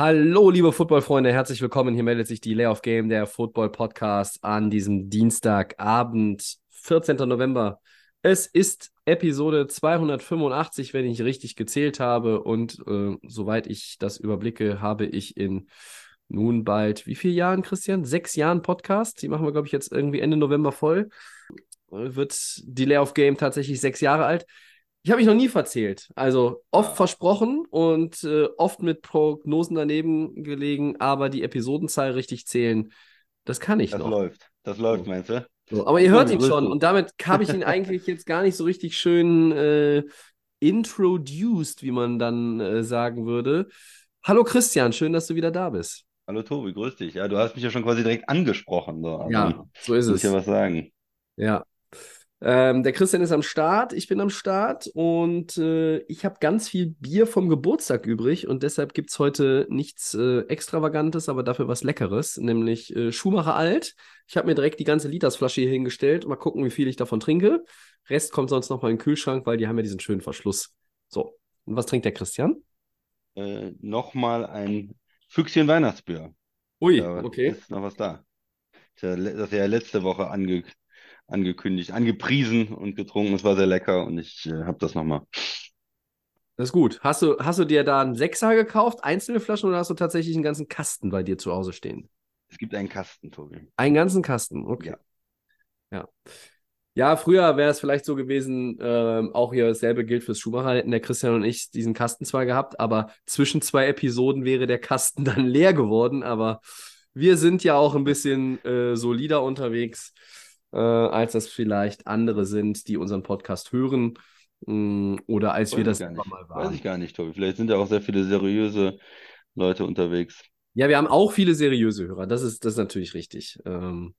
Hallo, liebe Footballfreunde, herzlich willkommen. Hier meldet sich die Layoff Game, der Football Podcast, an diesem Dienstagabend, 14. November. Es ist Episode 285, wenn ich richtig gezählt habe. Und äh, soweit ich das überblicke, habe ich in nun bald, wie viele Jahren, Christian? Sechs Jahren Podcast. Die machen wir, glaube ich, jetzt irgendwie Ende November voll. Äh, Wird die Layoff Game tatsächlich sechs Jahre alt. Ich habe mich noch nie verzählt. Also oft Ah. versprochen und äh, oft mit Prognosen daneben gelegen, aber die Episodenzahl richtig zählen, das kann ich Das noch. läuft. Das läuft, meinst du? So, aber ihr hört ihn schon und damit habe ich ihn eigentlich jetzt gar nicht so richtig schön äh, introduced, wie man dann äh, sagen würde. Hallo Christian, schön, dass du wieder da bist. Hallo Tobi, grüß dich. Ja, du hast mich ja schon quasi direkt angesprochen. So. Also, Ja, so ist muss es. ich ja was sagen. Ja. Ähm, der Christian ist am Start, ich bin am Start und äh, ich habe ganz viel Bier vom Geburtstag übrig und deshalb gibt es heute nichts äh, Extravagantes, aber dafür was Leckeres, nämlich äh, Schumacher Alt. Ich habe mir direkt die ganze Litersflasche hier hingestellt. Mal gucken, wie viel ich davon trinke. Rest kommt sonst nochmal in den Kühlschrank, weil die haben ja diesen schönen Verschluss. So, und was trinkt der Christian? Äh, Nochmal ein Füchschen Weihnachtsbier. Ui, Da okay. ist noch was da. Ja Das ist ja letzte Woche ange angekündigt, angepriesen und getrunken. Es war sehr lecker und ich äh, habe das nochmal. Das ist gut. Hast du, hast du dir da einen Sechser gekauft, einzelne Flaschen, oder hast du tatsächlich einen ganzen Kasten bei dir zu Hause stehen? Es gibt einen Kasten, Tobi. Einen ganzen Kasten, okay. Ja. Ja. Ja, früher wäre es vielleicht so gewesen, ähm, auch hier dasselbe gilt fürs Schumacher, hätten der Christian und ich diesen Kasten zwar gehabt, aber zwischen zwei Episoden wäre der Kasten dann leer geworden. Aber wir sind ja auch ein bisschen äh, solider unterwegs, äh, als das vielleicht andere sind, die unseren Podcast hören. mh, Oder als wir Weiß das immer nicht. mal Weiß waren. ich gar nicht, Tobi. Vielleicht sind ja auch sehr viele seriöse Leute unterwegs. Ja, wir haben auch viele seriöse Hörer. Das ist, das ist natürlich richtig. Ähm,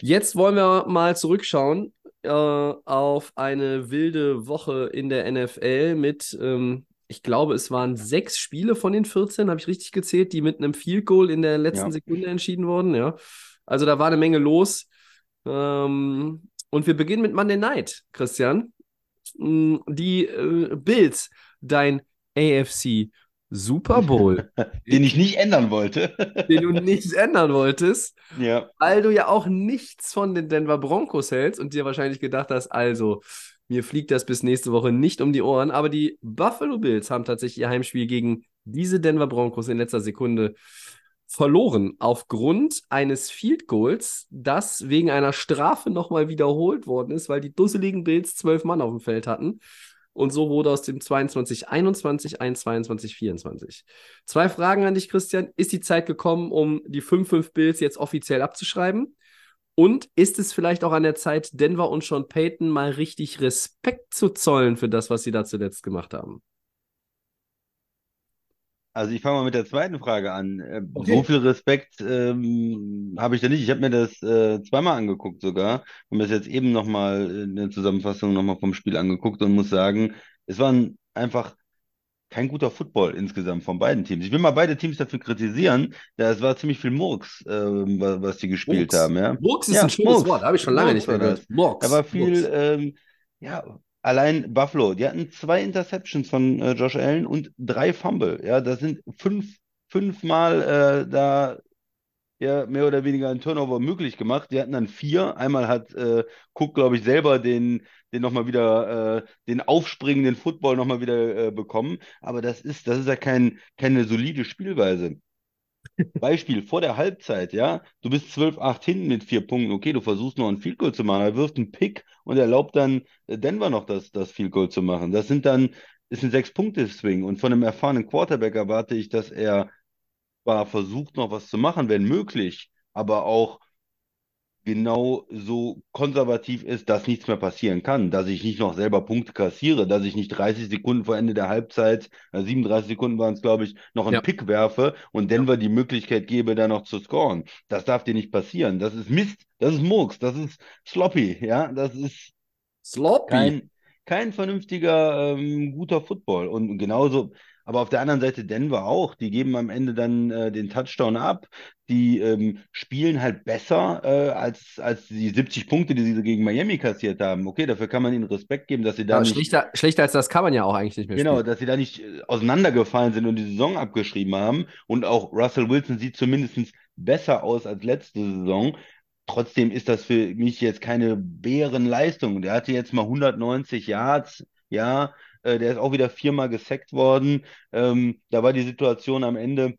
jetzt wollen wir mal zurückschauen äh, auf eine wilde Woche in der NFL mit, ähm, ich glaube, es waren sechs Spiele von den 14, habe ich richtig gezählt, die mit einem Field Goal in der letzten Ja. Sekunde entschieden wurden. Ja. Also da war eine Menge los. Ähm, und wir beginnen mit Monday Night, Christian. Mm, Die äh, Bills, dein AFC Super Bowl Den ich nicht ändern wollte. den du nichts ändern wolltest, Ja. weil du ja auch nichts von den Denver Broncos hältst und dir wahrscheinlich gedacht hast, also, mir fliegt das bis nächste Woche nicht um die Ohren, aber die Buffalo Bills haben tatsächlich ihr Heimspiel gegen diese Denver Broncos in letzter Sekunde verloren, aufgrund eines Field Goals, das wegen einer Strafe nochmal wiederholt worden ist, weil die dusseligen Bills zwölf Mann auf dem Feld hatten. Und so wurde aus dem 22-21 ein 22-24. Zwei Fragen an dich, Christian. Ist die Zeit gekommen, um die 5-5 Bills jetzt offiziell abzuschreiben? Und ist es vielleicht auch an der Zeit, Denver und Sean Payton mal richtig Respekt zu zollen für das, was sie da zuletzt gemacht haben? Also ich fange mal mit der zweiten Frage an. Äh, Okay. So viel Respekt ähm, habe ich da nicht. Ich habe mir das äh, zweimal angeguckt sogar und mir das jetzt eben nochmal in der Zusammenfassung nochmal vom Spiel angeguckt und muss sagen, es war ein, einfach kein guter Football insgesamt von beiden Teams. Ich will mal beide Teams dafür kritisieren, da es war ziemlich viel Murks, ähm, wa- was die gespielt Murks. haben, ja. Murks ist Ja, ein schönes Murks. Wort, habe ich schon lange Murks nicht mehr gehört. Murks. Da war viel, ähm, ja, allein Buffalo, die hatten zwei Interceptions von äh, Josh Allen und drei Fumble. Ja, das sind fünf, fünfmal äh, da ja mehr oder weniger ein Turnover möglich gemacht. Die hatten dann vier. Einmal hat äh, Cook, glaube ich, selber den, den nochmal wieder, äh, den aufspringenden Football nochmal wieder äh, bekommen. Aber das ist, das ist ja kein, keine solide Spielweise. Beispiel, vor der Halbzeit, ja, du bist 12-8 hinten mit vier Punkten, okay, du versuchst noch ein Field Goal zu machen, er wirft einen Pick und erlaubt dann äh, Denver noch das, das Field Goal zu machen. Das sind dann, ist ein Sechs-Punkte-Swing und von einem erfahrenen Quarterback erwarte ich, dass er zwar versucht noch was zu machen, wenn möglich, aber auch genau so konservativ ist, dass nichts mehr passieren kann, dass ich nicht noch selber Punkte kassiere, dass ich nicht 30 Sekunden vor Ende der Halbzeit, äh, 37 Sekunden waren es, glaube ich, noch einen Ja. Pick werfe und Denver die Möglichkeit gebe, da noch zu scoren. Das darf dir nicht passieren. Das ist Mist, das ist Murks, das ist sloppy, ja, das ist Sloppy. kein, kein vernünftiger, ähm, guter Football. Und genauso, aber auf der anderen Seite Denver auch. Die geben am Ende dann äh, den Touchdown ab. Die ähm, spielen halt besser äh, als, als die 70 Punkte, die sie gegen Miami kassiert haben. Okay, dafür kann man ihnen Respekt geben, dass sie da Ja, nicht. schlechter, schlechter als das kann man ja auch eigentlich nicht mehr Genau, spielen. dass sie da nicht äh, auseinandergefallen sind und die Saison abgeschrieben haben. Und auch Russell Wilson sieht zumindest besser aus als letzte Saison. Trotzdem ist das für mich jetzt keine Bärenleistung. Der hatte jetzt mal 190 Yards, ja, äh, der ist auch wieder viermal gesackt worden. Ähm, da war die Situation am Ende,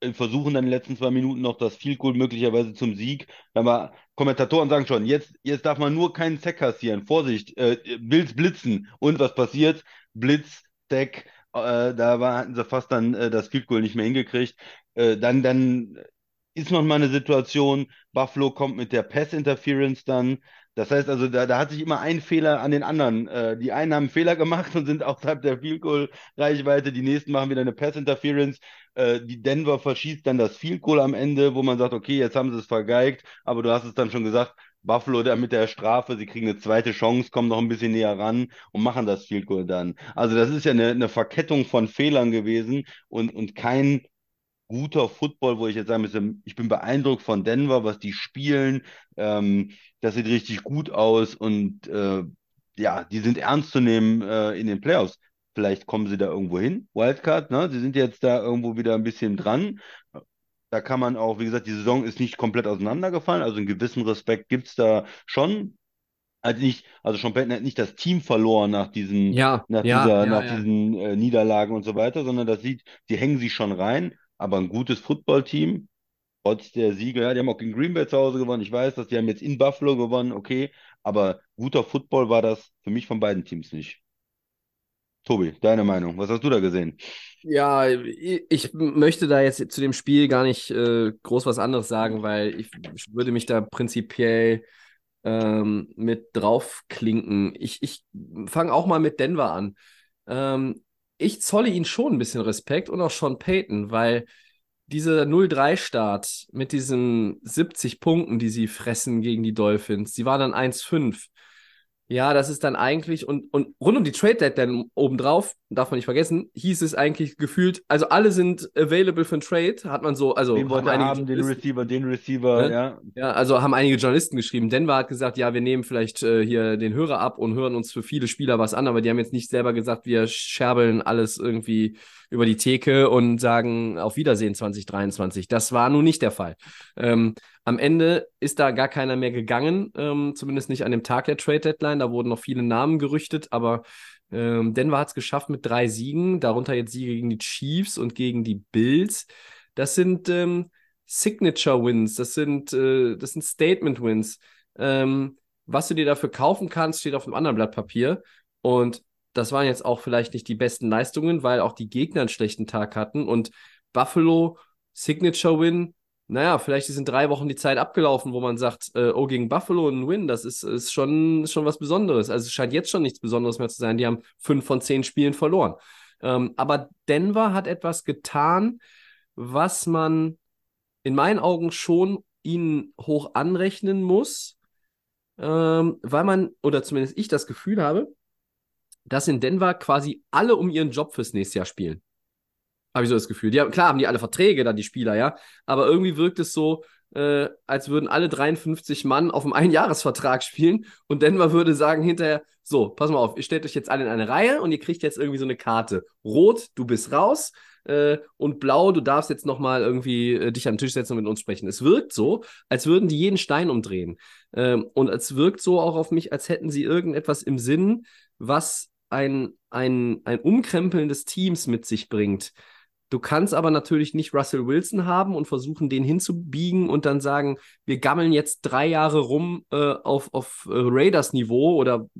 äh, versuchen dann in den letzten zwei Minuten noch das Field Goal möglicherweise zum Sieg. Aber Kommentatoren sagen schon, jetzt, jetzt darf man nur keinen Sack kassieren. Vorsicht, äh, Bills blitzen. Und was passiert? Blitz, Sack, äh, da war, hatten sie fast dann äh, das Field Goal nicht mehr hingekriegt. Äh, dann, dann ist noch mal eine Situation, Buffalo kommt mit der Pass-Interference dann. Das heißt also, da, da hat sich immer ein Fehler an den anderen. Äh, die einen haben Fehler gemacht und sind außerhalb der Field Goal-Reichweite. Die nächsten machen wieder eine Pass-Interference. Äh, die Denver verschießt dann das Field Goal am Ende, wo man sagt, okay, jetzt haben sie es vergeigt. Aber du hast es dann schon gesagt, Buffalo da mit der Strafe, sie kriegen eine zweite Chance, kommen noch ein bisschen näher ran und machen das Field Goal dann. Also das ist ja eine, eine Verkettung von Fehlern gewesen und, und kein guter Football, wo ich jetzt sagen müsste, ich bin beeindruckt von Denver, was die spielen. Ähm, das sieht richtig gut aus und äh, ja, die sind ernst zu nehmen äh, in den Playoffs. Vielleicht kommen sie da irgendwo hin, Wildcard, ne? Sie sind jetzt da irgendwo wieder ein bisschen dran. Da kann man auch, wie gesagt, die Saison ist nicht komplett auseinandergefallen, also einen gewissen Respekt gibt es da schon. Also nicht, also Sean Payton hat nicht das Team verloren nach diesen, Ja, nach ja, dieser, ja, nach diesen äh, Niederlagen und so weiter, sondern das sieht, die hängen sich schon rein, aber ein gutes Footballteam, trotz der Siege, ja, die haben auch gegen Green Bay zu Hause gewonnen. Ich weiß, dass die haben jetzt in Buffalo gewonnen, okay, aber guter Football war das für mich von beiden Teams nicht. Tobi, deine Meinung, was hast du da gesehen? Ja, ich ich möchte da jetzt zu dem Spiel gar nicht äh, groß was anderes sagen, weil ich würde mich da prinzipiell ähm, mit draufklinken. Ich, ich fange auch mal mit Denver an. Ähm, ich zolle ihnen schon ein bisschen Respekt und auch Sean Payton, weil dieser 0-3-Start mit diesen 70 Punkten, die sie fressen gegen die Dolphins, die war dann 1-5. Ja, das ist dann eigentlich, und, und rund um die Trade Deadline obendrauf, darf man nicht vergessen, hieß es eigentlich gefühlt, also alle sind available für ein Trade, hat man so, also Den wollte einige haben, den Receiver, den Receiver, Ne? ja. ja, also haben einige Journalisten geschrieben. Denver hat gesagt, ja, wir nehmen vielleicht äh, hier den Hörer ab und hören uns für viele Spieler was an, aber die haben jetzt nicht selber gesagt, wir scherbeln alles irgendwie über die Theke und sagen auf Wiedersehen 2023. Das war nun nicht der Fall. Ähm, am Ende ist da gar keiner mehr gegangen, ähm, zumindest nicht an dem Tag der Trade Deadline. Da wurden noch viele Namen gerüchtet, aber ähm, Denver hat es geschafft mit drei Siegen, darunter jetzt Siege gegen die Chiefs und gegen die Bills. Das sind ähm, Signature Wins, das sind, äh, das sind Statement Wins. Ähm, was du dir dafür kaufen kannst, steht auf einem anderen Blatt Papier. Und das waren jetzt auch vielleicht nicht die besten Leistungen, weil auch die Gegner einen schlechten Tag hatten. Und Buffalo, Signature Win, naja, vielleicht ist in drei Wochen die Zeit abgelaufen, wo man sagt, äh, oh, gegen Buffalo ein Win, das ist, ist schon, schon was Besonderes. Also es scheint jetzt schon nichts Besonderes mehr zu sein. Die haben fünf von zehn Spielen verloren. Ähm, aber Denver hat etwas getan, was man in meinen Augen schon ihnen hoch anrechnen muss, ähm, weil man, oder zumindest ich das Gefühl habe, dass in Denver quasi alle um ihren Job fürs nächste Jahr spielen. Habe ich so das Gefühl. Die haben, klar haben die alle Verträge, dann die Spieler, ja. Aber irgendwie wirkt es so, äh, als würden alle 53 Mann auf einem Einjahresvertrag spielen und Denver würde sagen hinterher, so, pass mal auf, ihr stellt euch jetzt alle in eine Reihe und ihr kriegt jetzt irgendwie so eine Karte. Rot, du bist raus äh, und blau, du darfst jetzt nochmal irgendwie äh, dich an den Tisch setzen und mit uns sprechen. Es wirkt so, als würden die jeden Stein umdrehen. Ähm, und es wirkt so auch auf mich, als hätten sie irgendetwas im Sinn, was ein, ein, ein Umkrempeln des Teams mit sich bringt. Du kannst aber natürlich nicht Russell Wilson haben und versuchen, den hinzubiegen und dann sagen, wir gammeln jetzt drei Jahre rum äh, auf, auf äh, Raiders-Niveau oder,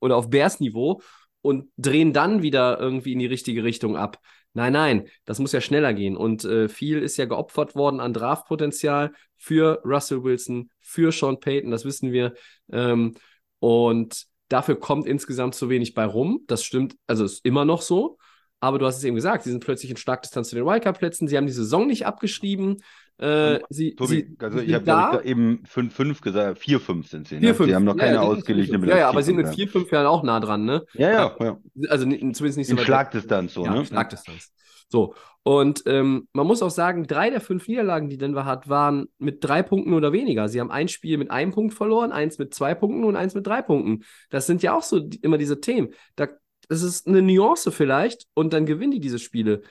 oder auf Bears-Niveau und drehen dann wieder irgendwie in die richtige Richtung ab. Nein, nein, das muss ja schneller gehen. Und äh, viel ist ja geopfert worden an Draftpotenzial für Russell Wilson, für Sean Payton, das wissen wir. Ähm, und dafür kommt insgesamt zu wenig bei rum. Das stimmt, also ist immer noch so. Aber du hast es eben gesagt, sie sind plötzlich in Starkdistanz zu den Wildcard-Plätzen. Sie haben die Saison nicht abgeschrieben. Äh, sie, Tobi, sie, also ich habe eben 5-5 gesagt, 4-5 sind sie. Ne? 4, 5. Sie haben noch keine ja, ausgeglichene 4, 5. Ja, ja, aber sie sind mit 4-5, 4, 5 Jahren auch nah dran, ne? Ja, ja, ja. Also zumindest nicht so In weit. Schlagdistanz so, Ja, ne? Schlagdistanz. So, und ähm, man muss auch sagen, drei der fünf Niederlagen, die Denver hat, waren mit drei Punkten oder weniger. Sie haben ein Spiel mit einem Punkt verloren, eins mit zwei Punkten und eins mit drei Punkten. Das sind ja auch so die, immer diese Themen. Da, das ist eine Nuance vielleicht und dann gewinnen die diese Spiele.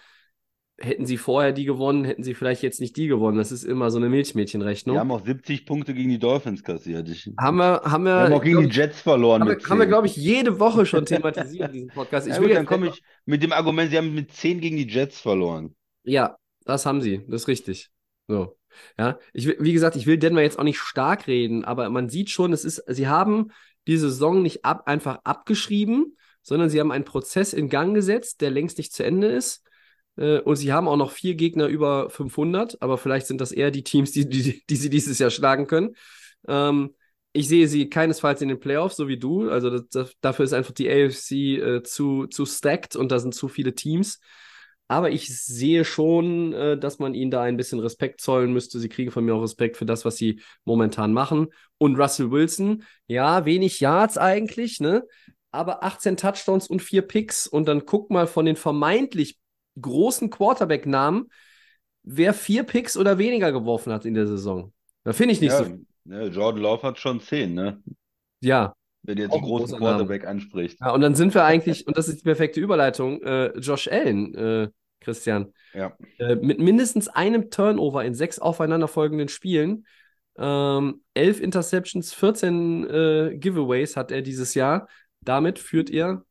Hätten sie vorher die gewonnen, hätten sie vielleicht jetzt nicht die gewonnen. Das ist immer so eine Milchmädchenrechnung. Die haben auch 70 Punkte gegen die Dolphins kassiert. Ich, haben wir, haben wir, wir haben auch gegen glaub die Jets verloren haben wir, haben wir 10. glaube ich, jede Woche schon thematisiert in diesem Podcast. Ich Ja, gut, dann komme ich mit dem Argument, sie haben mit 10 gegen die Jets verloren. Ja, das haben sie, das ist richtig. So. Ja, ich, wie gesagt, ich will Denver jetzt auch nicht stark reden, aber man sieht schon, es ist, sie haben die Saison nicht ab, einfach abgeschrieben, sondern sie haben einen Prozess in Gang gesetzt, der längst nicht zu Ende ist. Äh, Und sie haben auch noch vier Gegner über 500, aber vielleicht sind das eher die Teams, die, die, die sie dieses Jahr schlagen können. Ähm, ich sehe sie keinesfalls in den Playoffs, so wie du. Also das, das, dafür ist einfach die AFC äh, zu, zu stacked und da sind zu viele Teams. Aber ich sehe schon, äh, dass man ihnen da ein bisschen Respekt zollen müsste. Sie kriegen von mir auch Respekt für das, was sie momentan machen. Und Russell Wilson, ja, wenig Yards eigentlich, ne? Aber 18 Touchdowns und vier Picks. Und dann guck mal von den vermeintlich großen Quarterback-Namen, wer vier Picks oder weniger geworfen hat in der Saison. Da finde ich nicht Ja, so. ne, Jordan Love hat schon 10, ne? Ja. Wenn du jetzt einen ein großen großer Name. Quarterback ansprichst. ja. Und dann sind wir eigentlich, und das ist die perfekte Überleitung, äh, Josh Allen, äh, Christian. Ja. Äh, mit mindestens einem Turnover in sechs aufeinanderfolgenden Spielen. Ähm, elf Interceptions, 14 äh, Giveaways hat er dieses Jahr. Damit führt er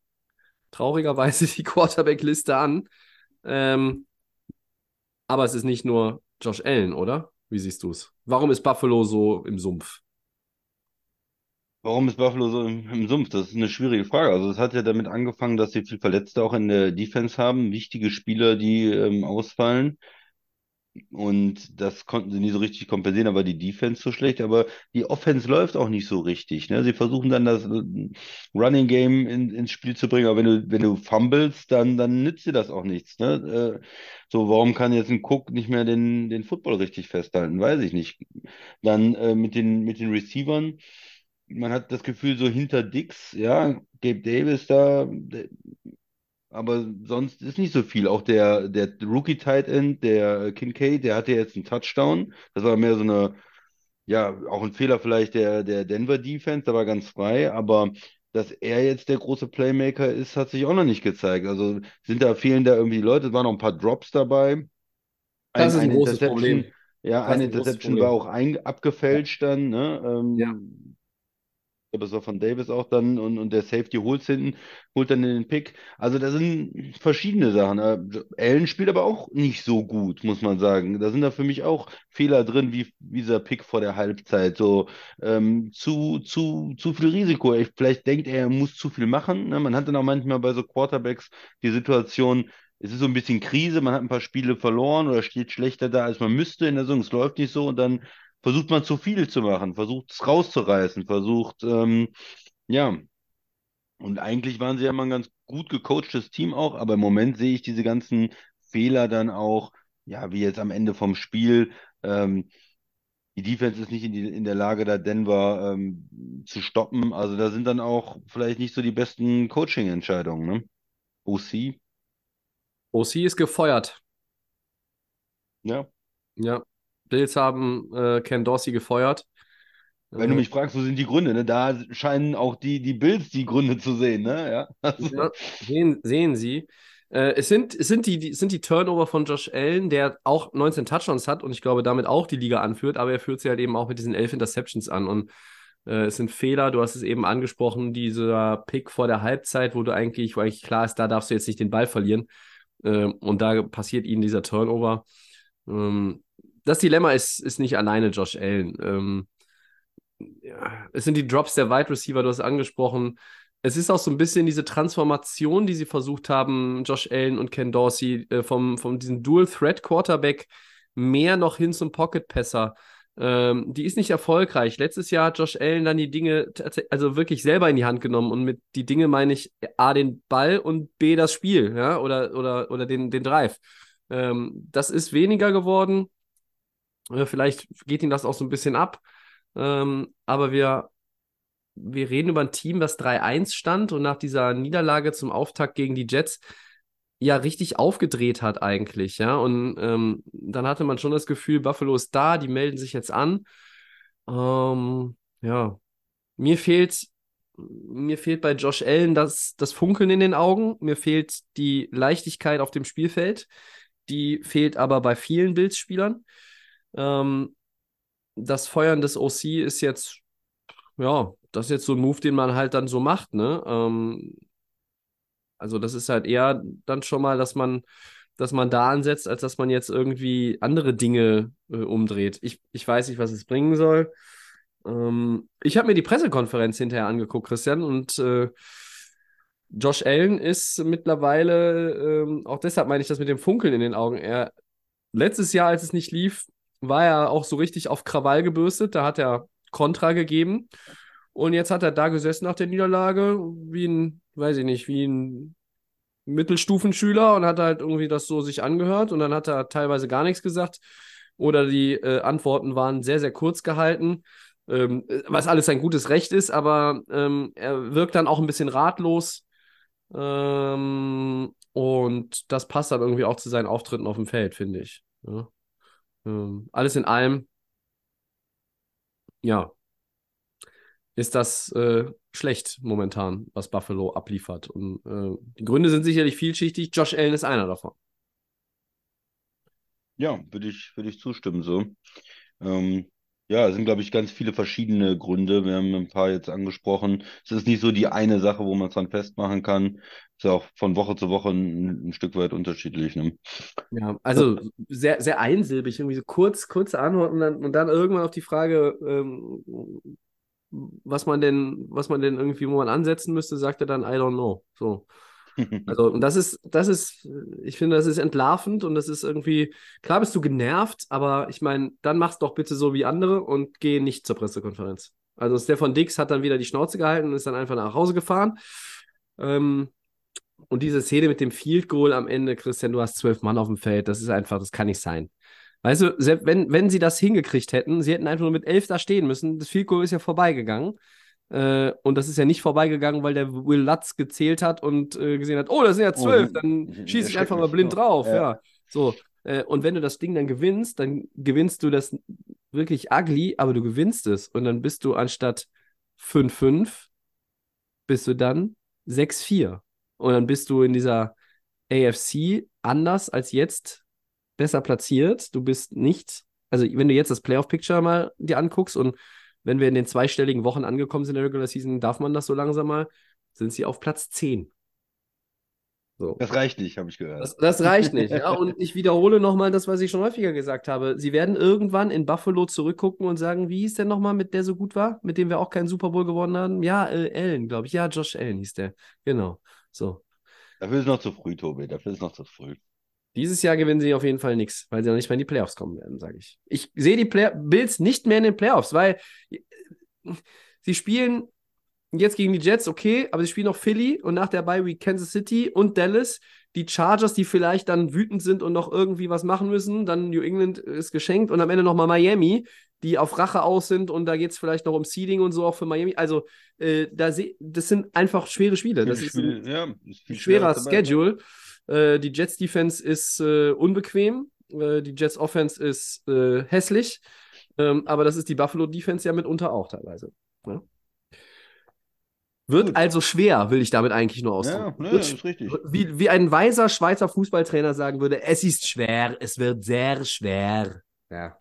traurigerweise die Quarterback-Liste an. Ähm, aber es ist nicht nur Josh Allen, oder? Wie siehst du es? Warum ist Buffalo so im Sumpf? Warum ist Buffalo so im, im Sumpf? Das ist eine schwierige Frage. Also es hat ja damit angefangen, dass sie viel Verletzte auch in der Defense haben, wichtige Spieler, die ähm, ausfallen. Und das konnten sie nie so richtig kompensieren, aber die Defense so schlecht. Aber die Offense läuft auch nicht so richtig. Ne? Sie versuchen dann das äh, Running Game in, ins Spiel zu bringen, aber wenn du, wenn du fumbles, dann, dann nützt dir das auch nichts. Ne? Äh, so, warum kann jetzt ein Cook nicht mehr den, den Football richtig festhalten? Weiß ich nicht. Dann äh, mit den, mit den Receivern man hat das Gefühl, so hinter Dix, ja, Gabe Davis da, aber sonst ist nicht so viel. Auch der, der Rookie Tight End, der Kincaid, der hatte jetzt einen Touchdown. Das war mehr so eine, ja, auch ein Fehler vielleicht der, der Denver Defense, da war ganz frei, aber dass er jetzt der große Playmaker ist, hat sich auch noch nicht gezeigt. Also sind da, fehlen da irgendwie Leute, es waren noch ein paar Drops dabei. Das ist ein großes Problem. Ja, Das eine ein Interception war auch ein, abgefälscht dann, ne? Ähm, Ja. Glaube, das war von Davis auch dann und, und der Safety holt hinten, holt dann den Pick. Also da sind verschiedene Sachen. Allen spielt aber auch nicht so gut, muss man sagen. Da sind da für mich auch Fehler drin, wie, wie dieser Pick vor der Halbzeit. So ähm, zu, zu, zu viel Risiko. Ich, vielleicht denkt er, er muss zu viel machen. Ne? Man hat dann auch manchmal bei so Quarterbacks die Situation, es ist so ein bisschen Krise, man hat ein paar Spiele verloren oder steht schlechter da, als man müsste in der Saison. Es läuft nicht so und dann versucht man zu viel zu machen, versucht es rauszureißen, versucht, ähm, ja. Und eigentlich waren sie ja immer ein ganz gut gecoachtes Team auch, aber im Moment sehe ich diese ganzen Fehler dann auch, ja, wie jetzt am Ende vom Spiel. Ähm, die Defense ist nicht in, die, in der Lage, da Denver ähm, zu stoppen. Also da sind dann auch vielleicht nicht so die besten Coaching-Entscheidungen, ne? OC, OC ist gefeuert. ja. Ja. Bills haben äh, Ken Dorsey gefeuert. Wenn du mich fragst, wo sind die Gründe, ne? Da scheinen auch die, die Bills die Gründe zu sehen, ne? Ja. Also, Ja, sehen, sehen Sie. Äh, es sind, es sind, die, die, sind die Turnover von Josh Allen, der auch 19 Touchdowns hat und ich glaube, damit auch die Liga anführt, aber er führt sie halt eben auch mit diesen 11 Interceptions an. Und äh, es sind Fehler, du hast es eben angesprochen, dieser Pick vor der Halbzeit, wo du eigentlich, wo eigentlich klar ist, da darfst du jetzt nicht den Ball verlieren. Äh, und da passiert ihnen dieser Turnover. Ähm, das Dilemma ist, ist nicht alleine Josh Allen. Ähm, ja, es sind die Drops der Wide Receiver, du hast es angesprochen. es ist auch so ein bisschen diese Transformation, die sie versucht haben, Josh Allen und Ken Dorsey, äh, vom, vom diesem Dual-Threat-Quarterback mehr noch hin zum Pocket-Passer. Ähm, die ist nicht erfolgreich. Letztes Jahr hat Josh Allen dann die Dinge also wirklich selber in die Hand genommen. Und mit die Dinge meine ich A, den Ball und B, das Spiel, ja, oder, oder, oder den, den Drive. Ähm, das ist weniger geworden. Äh, vielleicht geht ihm das auch so ein bisschen ab. Ähm, aber wir wir reden über ein Team, das 3-1 stand und nach dieser Niederlage zum Auftakt gegen die Jets ja richtig aufgedreht hat eigentlich, ja. Und ähm, dann hatte man schon das Gefühl, Buffalo ist da, die melden sich jetzt an. Ähm, ja, mir fehlt, mir fehlt bei Josh Allen das, das Funkeln in den Augen, mir fehlt die Leichtigkeit auf dem Spielfeld, die fehlt aber bei vielen Bildspielern. Ähm, das Feuern des OC ist jetzt, ja, das ist jetzt so ein Move, den man halt dann so macht, ne? Ähm, also das ist halt eher dann schon mal, dass man, dass man da ansetzt, als dass man jetzt irgendwie andere Dinge äh, umdreht. Ich, ich weiß nicht, was es bringen soll. Ähm, ich habe mir die Pressekonferenz hinterher angeguckt, Christian, und äh, Josh Allen ist mittlerweile, ähm, auch deshalb meine ich das mit dem Funkeln in den Augen. Er, letztes Jahr, als es nicht lief, war er auch so richtig auf Krawall gebürstet. Da hat er Kontra gegeben. Und jetzt hat er da gesessen nach der Niederlage, wie ein, weiß ich nicht, wie ein Mittelstufenschüler und hat halt irgendwie das so sich angehört und dann hat er teilweise gar nichts gesagt oder die äh, Antworten waren sehr, sehr kurz gehalten, ähm, was alles sein gutes Recht ist, aber ähm, er wirkt dann auch ein bisschen ratlos ähm, und das passt dann irgendwie auch zu seinen Auftritten auf dem Feld, finde ich. Ja. Ähm, alles in allem, ja, ist das äh, schlecht momentan, was Buffalo abliefert. Und äh, die Gründe sind sicherlich vielschichtig. Josh Allen ist einer davon. Ja, würde ich, würde ich zustimmen so. Ähm, ja, es sind, glaube ich, ganz viele verschiedene Gründe. Wir haben ein paar jetzt angesprochen. Es ist nicht so die eine Sache, wo man es dann festmachen kann. Es ist auch von Woche zu Woche ein, ein Stück weit unterschiedlich. Ne? Ja, also sehr, sehr einsilbig, irgendwie so kurz, kurze Antworten und dann, und dann irgendwann auf die Frage, ähm, was man denn, was man denn irgendwie, wo man ansetzen müsste, sagt er dann, I don't know. So. Also, und das ist, das ist, ich finde, das ist entlarvend und das ist irgendwie, klar bist du genervt, aber ich meine, dann mach's doch bitte so wie andere und geh nicht zur Pressekonferenz. Also Stefan Dix hat dann wieder die Schnauze gehalten und ist dann einfach nach Hause gefahren. Ähm, und diese Szene mit dem Field Goal am Ende, Christian, du hast zwölf Mann auf dem Feld, das ist einfach, das kann nicht sein. Weißt du, selbst wenn, wenn sie das hingekriegt hätten, sie hätten einfach nur mit elf da stehen müssen. Das Field Goal ist ja vorbeigegangen. Äh, und das ist ja nicht vorbeigegangen, weil der Will Lutz gezählt hat und äh, gesehen hat, oh, das sind ja oh, zwölf, oh, dann schieße ich einfach mal blind drauf. Ja. ja. So. Äh, und wenn du das Ding dann gewinnst, dann gewinnst du das wirklich ugly, aber du gewinnst es. Und dann bist du anstatt 5-5, bist du dann 6-4. Und dann bist du in dieser AFC anders als jetzt besser platziert. Du bist nicht, also wenn du jetzt das Playoff-Picture mal dir anguckst und wenn wir in den zweistelligen Wochen angekommen sind in der Regular Season, darf man das so langsam mal, sind sie auf Platz 10. So. Das reicht nicht, habe ich gehört. Das, das reicht nicht. ja, und ich wiederhole nochmal das, was ich schon häufiger gesagt habe. Sie werden irgendwann in Buffalo zurückgucken und sagen, wie hieß der nochmal, mit der so gut war, mit dem wir auch keinen Super Bowl gewonnen haben? Ja, äh, Allen, glaube ich. Ja, Josh Allen hieß der. Genau. So. Dafür ist noch zu früh, Tobi. Dafür ist noch zu früh. Dieses Jahr gewinnen sie auf jeden Fall nichts, weil sie noch nicht mehr in die Playoffs kommen werden, sage ich. Ich sehe die Play Bills nicht mehr in den Playoffs, weil sie spielen jetzt gegen die Jets, okay, aber sie spielen noch Philly und nach der Bye Week Kansas City und Dallas. Die Chargers, die vielleicht dann wütend sind und noch irgendwie was machen müssen. Dann New England ist geschenkt und am Ende nochmal Miami, die auf Rache aus sind und da geht es vielleicht noch um Seeding und so auch für Miami. Also, äh, da das sind einfach schwere Spiele. Das ist ein, ja, schwerer Schedule. Dabei. Äh, die Jets Defense ist äh, unbequem. Äh, die Jets Offense ist äh, hässlich. Ähm, aber das ist die Buffalo Defense ja mitunter auch teilweise. Ne? Wird Gut. also schwer, will ich damit eigentlich nur ausdrücken. Ja, ne, ist richtig. Wie, wie ein weiser Schweizer Fußballtrainer sagen würde, es ist schwer, es wird sehr schwer. Ja.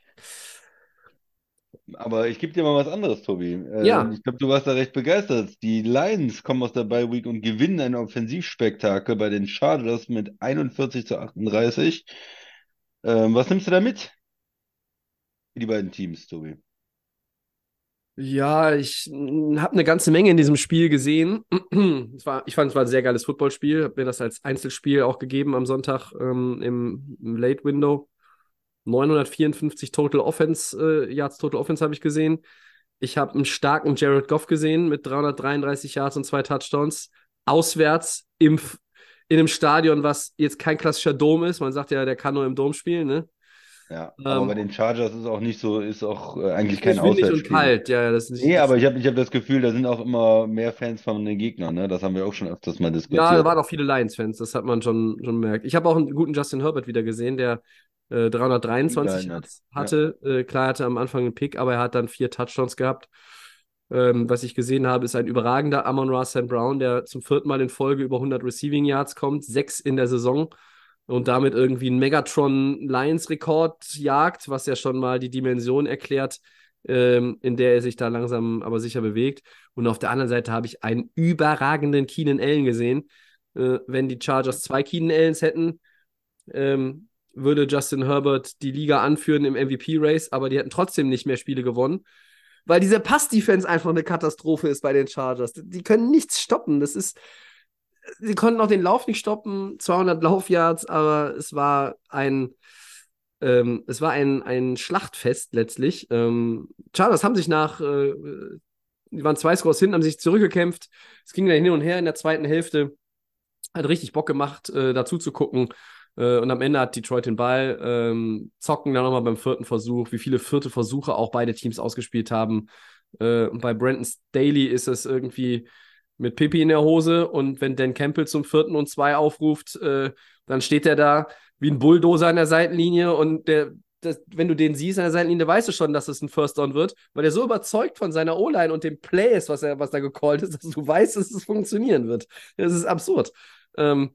Aber ich gebe dir mal was anderes, Tobi. Äh, ja. Ich glaube, du warst da recht begeistert. Die Lions kommen aus der Bye Week und gewinnen ein Offensivspektakel bei den Chargers mit 41 zu 38. Ähm, was nimmst du da mit? Die beiden Teams, Tobi. Ja, ich habe eine ganze Menge in diesem Spiel gesehen. Es war, ich fand, es war ein sehr geiles Footballspiel. Habe mir das als Einzelspiel auch gegeben am Sonntag ähm, im, im Late Window. 954 Total Offense, äh, Yards Total Offense habe ich gesehen. Ich habe einen starken Jared Goff gesehen mit 333 Yards und zwei Touchdowns. Auswärts im, in einem Stadion, was jetzt kein klassischer Dom ist. Man sagt ja, der kann nur im Dom spielen, ne? Ja, aber Ähm, bei den Chargers ist auch nicht so, ist auch äh, eigentlich kein windig und Auswärtsspiel. kalt, ja, ja, das ist nicht. Nee, aber ich habe ich hab das Gefühl, da sind auch immer mehr Fans von den Gegnern, ne? Das haben wir auch schon öfters mal Ja, da diskutiert. waren auch viele Lions-Fans, das hat man schon, schon gemerkt. Ich habe auch einen guten Justin Herbert wieder gesehen, der äh, 323 Gehalten hat. Yards hatte. Äh, klar, er hatte am Anfang einen Pick, aber er hat dann vier Touchdowns gehabt. Ähm, was ich gesehen habe, ist ein überragender Amon Ra St. Brown, der zum vierten Mal in Folge über 100 Receiving Yards kommt, sechs in der Saison und damit irgendwie einen Megatron Lions-Rekord jagt, was ja schon mal die Dimension erklärt, ähm, in der er sich da langsam aber sicher bewegt. Und auf der anderen Seite habe ich einen überragenden Keenan Allen gesehen. Äh, wenn die Chargers zwei Keenan Allens hätten, ähm, würde Justin Herbert die Liga anführen im MVP-Race, aber die hätten trotzdem nicht mehr Spiele gewonnen. Weil diese Pass-Defense einfach eine Katastrophe ist bei den Chargers. Die können nichts stoppen. Das ist. Sie konnten auch den Lauf nicht stoppen, 200 Laufyards, aber es war ein, ähm, es war ein, ein Schlachtfest letztlich. Ähm, Chargers haben sich nach, äh, die waren zwei Scores hinten, haben sich zurückgekämpft. Es ging dann hin und her in der zweiten Hälfte. Hat richtig Bock gemacht, äh, dazu zu gucken. Äh, und am Ende hat Detroit den Ball, ähm, zocken dann nochmal beim vierten Versuch, wie viele vierte Versuche auch beide Teams ausgespielt haben. Äh, und bei Brandon Staley ist es irgendwie mit Pippi in der Hose und wenn Dan Campbell zum vierten und zwei aufruft, äh, dann steht er da wie ein Bulldozer an der Seitenlinie und der, das, wenn du den siehst an der Seitenlinie, weißt du schon, dass es ein First Down wird, weil er so überzeugt von seiner O-Line und dem Play ist, was, er, was da gecallt ist, dass du weißt, dass es funktionieren wird. Das ist absurd. Ähm,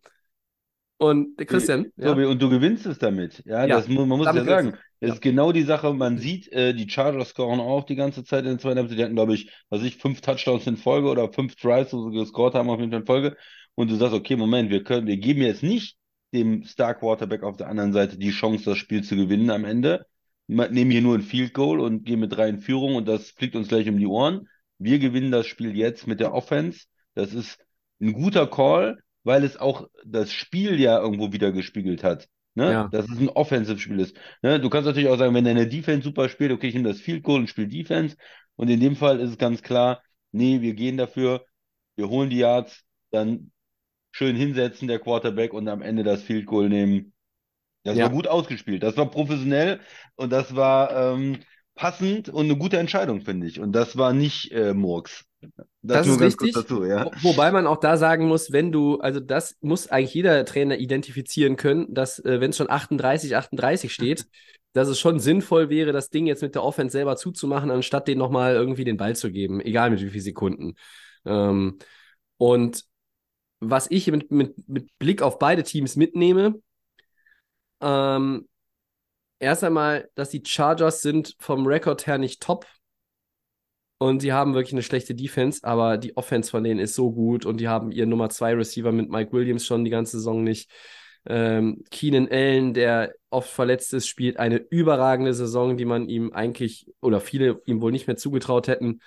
und der Christian, ja, Tobi, und du gewinnst es damit. Ja, Ja, das man muss ja sagen. Das ist genau die Sache. Man sieht, äh, die Chargers scoren auch die ganze Zeit in der zweiten Halbzeit. Die hatten, glaube ich, was ich, fünf Touchdowns in Folge oder fünf Drives, wo sie gescored haben, auf jeden Fall in Folge. Und du sagst, okay, Moment, wir können, wir geben jetzt nicht dem Star Quarterback auf der anderen Seite die Chance, das Spiel zu gewinnen am Ende. Ma- Nehmen hier nur ein Field Goal und gehen mit drei in Führung und das fliegt uns gleich um die Ohren. Wir gewinnen das Spiel jetzt mit der Offense. Das ist ein guter Call, weil es auch das Spiel ja irgendwo wieder gespiegelt hat. Ne? Ja. Dass es ein Offensive-Spiel ist. Ne? Du kannst natürlich auch sagen, wenn deine Defense super spielt, okay, ich nehme das Field Goal und spiele Defense. Und in dem Fall ist es ganz klar, nee, wir gehen dafür, wir holen die Yards, dann schön hinsetzen, der Quarterback, und am Ende das Field Goal nehmen. Das Ja. war gut ausgespielt. Das war professionell und das war ähm, passend und eine gute Entscheidung, finde ich. Und das war nicht äh, Murks. Das nur ist richtig. dazu, ja. Wo- Wobei man auch da sagen muss, wenn du, also das muss eigentlich jeder Trainer identifizieren können, dass äh, wenn es schon 38, 38 steht, dass es schon sinnvoll wäre, das Ding jetzt mit der Offense selber zuzumachen, anstatt den nochmal irgendwie den Ball zu geben, egal mit wie vielen Sekunden. Ähm, und was ich mit, mit, mit Blick auf beide Teams mitnehme, ähm, erst einmal, dass die Chargers sind vom Rekord her nicht top, und sie haben wirklich eine schlechte Defense, aber die Offense von denen ist so gut und die haben ihren Nummer 2 Receiver mit Mike Williams schon die ganze Saison nicht. Ähm, Keenan Allen, der oft verletzt ist, spielt eine überragende Saison, die man ihm eigentlich oder viele ihm wohl nicht mehr zugetraut hätten.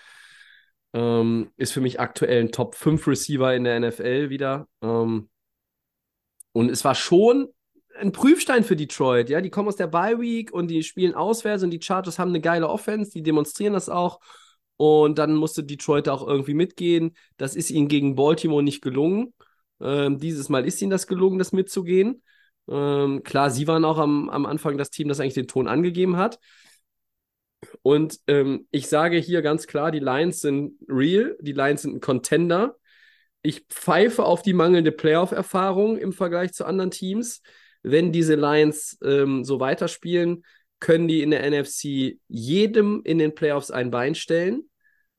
Ähm, ist für mich aktuell ein Top 5 Receiver in der NFL wieder. Ähm, und es war schon ein Prüfstein für Detroit. Ja, die kommen aus der Bye Week und die spielen auswärts und die Chargers haben eine geile Offense, die demonstrieren das auch. Und dann musste Detroit auch irgendwie mitgehen. Das ist ihnen gegen Baltimore nicht gelungen. Ähm, dieses Mal ist ihnen das gelungen, das mitzugehen. Ähm, klar, sie waren auch am, am Anfang das Team, das eigentlich den Ton angegeben hat. Und ähm, ich sage hier ganz klar, die Lions sind real, die Lions sind ein Contender. Ich pfeife auf die mangelnde Playoff-Erfahrung im Vergleich zu anderen Teams. Wenn diese Lions ähm, so weiterspielen, können die in der NFC jedem in den Playoffs ein Bein stellen.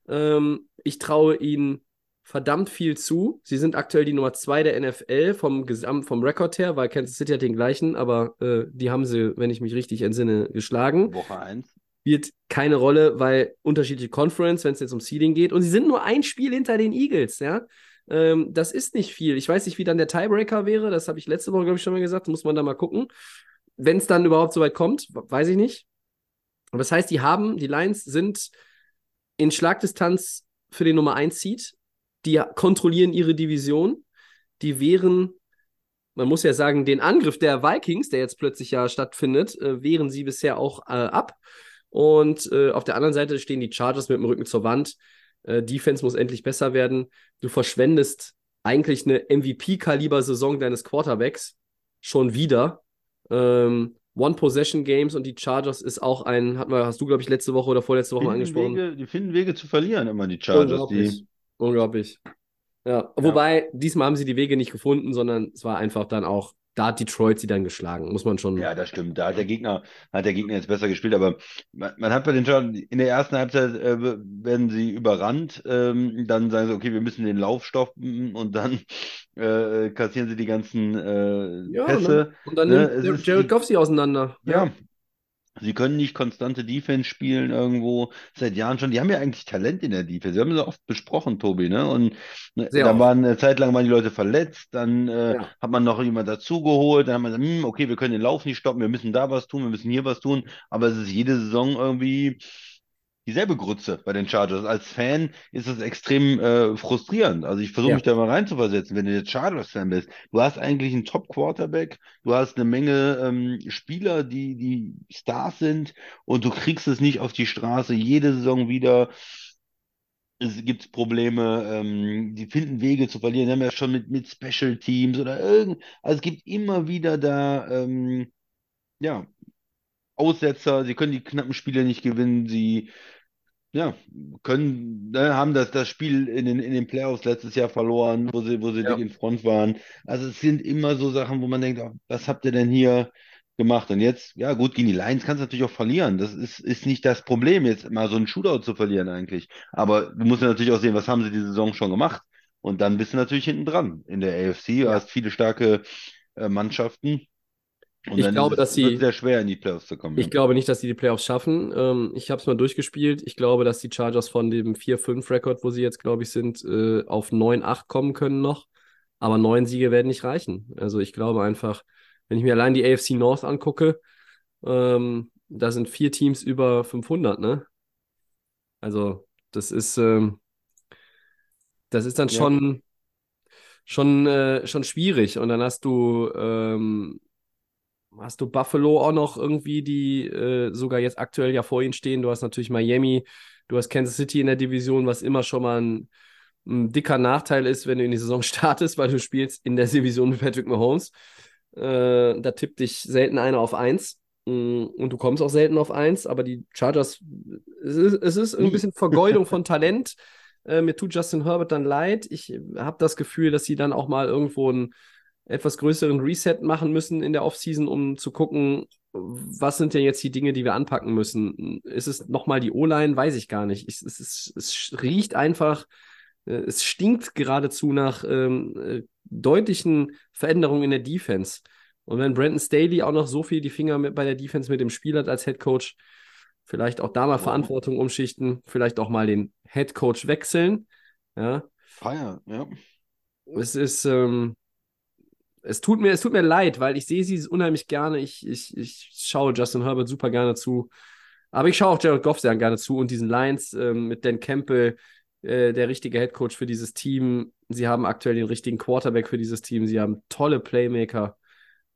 Ähm, ich traue ihnen verdammt viel zu. Sie sind aktuell die Nummer zwei der NFL vom Gesamt, vom Rekord her, weil Kansas City hat den gleichen, aber äh, die haben sie, wenn ich mich richtig entsinne, geschlagen. Woche 1. Spielt keine Rolle, weil unterschiedliche Conference, wenn es jetzt um Seeding geht, und sie sind nur ein Spiel hinter den Eagles, ja. Ähm, das ist nicht viel. Ich weiß nicht, wie dann der Tiebreaker wäre. Das habe ich letzte Woche, glaube ich, schon mal gesagt. Muss man da mal gucken. Wenn es dann überhaupt so weit kommt, weiß ich nicht. Aber das heißt, die haben, die Lions sind in Schlagdistanz für den Nummer 1 Seed. Die kontrollieren ihre Division. Die wären, man muss ja sagen, den Angriff der Vikings, der jetzt plötzlich ja stattfindet, äh, wehren sie bisher auch äh, ab. Und äh, auf der anderen Seite stehen die Chargers mit dem Rücken zur Wand. Äh, Defense muss endlich besser werden. Du verschwendest eigentlich eine MVP-Kaliber-Saison deines Quarterbacks schon wieder. Ähm, One-Possession-Games und die Chargers ist auch ein, hatten wir, hast du, glaube ich, letzte Woche oder vorletzte Woche mal angesprochen. Wege, die finden Wege zu verlieren, immer die Chargers. Unglaublich. Die, Unglaublich. Ja, wobei, diesmal haben sie die Wege nicht gefunden, sondern es war einfach dann auch, da hat Detroit sie dann geschlagen, muss man schon. ja, das stimmt. Da hat der Gegner, hat der Gegner jetzt besser gespielt, aber man, man hat bei den Chargers, in der ersten Halbzeit äh, werden sie überrannt, ähm, dann sagen sie, okay, wir müssen den Lauf stoppen und dann äh, kassieren sie die ganzen äh, Ja, Pässe. Und dann Ne, nimmt Jared Goff sie auseinander. Ja. Sie können nicht konstante Defense spielen irgendwo seit Jahren schon. Die haben ja eigentlich Talent in der Defense. Wir haben es ja oft besprochen, Tobi, ne? Und ne, oft. waren eine Zeit lang waren die Leute verletzt, dann äh, Ja. hat man noch jemand dazugeholt, dann hat man gesagt, hm, okay, wir können den Lauf nicht stoppen, wir müssen da was tun, wir müssen hier was tun, aber es ist jede Saison irgendwie dieselbe Grütze bei den Chargers. Als Fan ist es extrem äh, frustrierend. Also ich versuche Ja. mich da mal reinzuversetzen, wenn du jetzt Chargers-Fan bist. Du hast eigentlich einen Top-Quarterback, du hast eine Menge ähm, Spieler, die, die Stars sind und du kriegst es nicht auf die Straße jede Saison wieder. Es gibt Probleme, ähm, die finden Wege zu verlieren. Die haben ja schon mit, mit Special Teams oder irgend. Also es gibt immer wieder da, ähm, ja, Aussetzer. Sie können die knappen Spiele nicht gewinnen. Sie, ja, können, ne, haben das, das Spiel in den, in den Playoffs letztes Jahr verloren, wo sie, wo sie Ja. dick in Front waren. Also es sind immer so Sachen, wo man denkt, oh, was habt ihr denn hier gemacht? Und jetzt, ja gut, gegen die Lions kannst du natürlich auch verlieren. Das ist, ist nicht das Problem, jetzt mal so einen Shootout zu verlieren eigentlich. Aber du musst ja natürlich auch sehen, was haben sie die Saison schon gemacht? Und dann bist du natürlich hinten dran in der AFC. Du Ja. hast viele starke äh, Mannschaften. Und Ich glaube, dass sie- sehr schwer in die Playoffs zu kommen. Ich ja. glaube nicht, dass sie die Playoffs schaffen. Ähm, ich habe es mal durchgespielt. Ich glaube, dass die Chargers von dem 4-5-Rekord, wo sie jetzt, glaube ich, sind, äh, auf 9-8 kommen können noch. Aber neun Siege werden nicht reichen. Also ich glaube einfach, wenn ich mir allein die AFC North angucke, ähm, da sind vier Teams über 500, ne? Also das ist, ähm, das ist dann Ja. schon, schon, äh, schon schwierig. Und dann hast du ähm, hast du Buffalo auch noch irgendwie, die äh, sogar jetzt aktuell ja vor ihnen stehen. Du hast natürlich Miami, du hast Kansas City in der Division, was immer schon mal ein, ein dicker Nachteil ist, wenn du in die Saison startest, weil du spielst in der Division mit Patrick Mahomes. Äh, da tippt dich selten einer auf eins. Mm, Und du kommst auch selten auf eins, aber die Chargers, es ist, es ist ein Nie. bisschen Vergeudung von Talent. Äh, mir tut Justin Herbert dann leid. Ich habe das Gefühl, dass sie dann auch mal irgendwo einen etwas größeren Reset machen müssen in der Offseason, um zu gucken, was sind denn jetzt die Dinge, die wir anpacken müssen. Ist es nochmal die O-Line? Weiß ich gar nicht. Ich, es, ist, es riecht einfach, äh, es stinkt geradezu nach ähm, äh, deutlichen Veränderungen in der Defense. Und wenn Brandon Staley auch noch so viel die Finger mit bei der Defense mit dem Spiel hat als Head Coach, vielleicht auch da mal Wow. Verantwortung umschichten, vielleicht auch mal den Head Coach wechseln. Ja, Feier, ja. es ist, ähm, es tut mir, es tut mir leid, weil ich sehe sie unheimlich gerne. Ich, ich, ich schaue Justin Herbert super gerne zu. Aber ich schaue auch Jared Goff sehr gerne zu und diesen Lions ähm, mit Dan Campbell, äh, der richtige Head Coach für dieses Team. Sie haben aktuell den richtigen Quarterback für dieses Team. Sie haben tolle Playmaker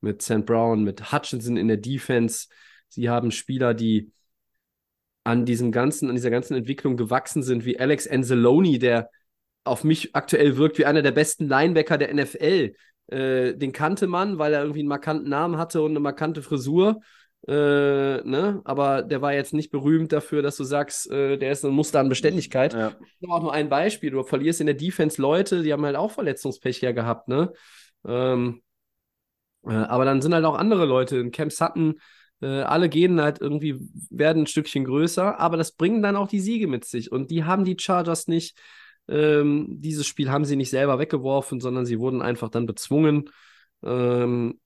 mit St. Brown, mit Hutchinson in der Defense. Sie haben Spieler, die an diesem ganzen, an dieser ganzen Entwicklung gewachsen sind, wie Alex Anzalone, der auf mich aktuell wirkt wie einer der besten Linebacker der NFL. Äh, den kannte man, weil er irgendwie einen markanten Namen hatte und eine markante Frisur. Äh, ne? Aber der war jetzt nicht berühmt dafür, dass du sagst, äh, der ist ein Muster an Beständigkeit. Ja. Auch nur ein Beispiel. Du verlierst in der Defense Leute, die haben halt auch Verletzungspech ja gehabt, ne? Ähm, äh, aber dann sind halt auch andere Leute, in Camp Sutton, äh, alle gehen halt irgendwie, werden ein Stückchen größer, aber das bringen dann auch die Siege mit sich. Und die haben die Chargers nicht. Ähm, dieses Spiel haben sie nicht selber weggeworfen, sondern sie wurden einfach dann bezwungen ähm,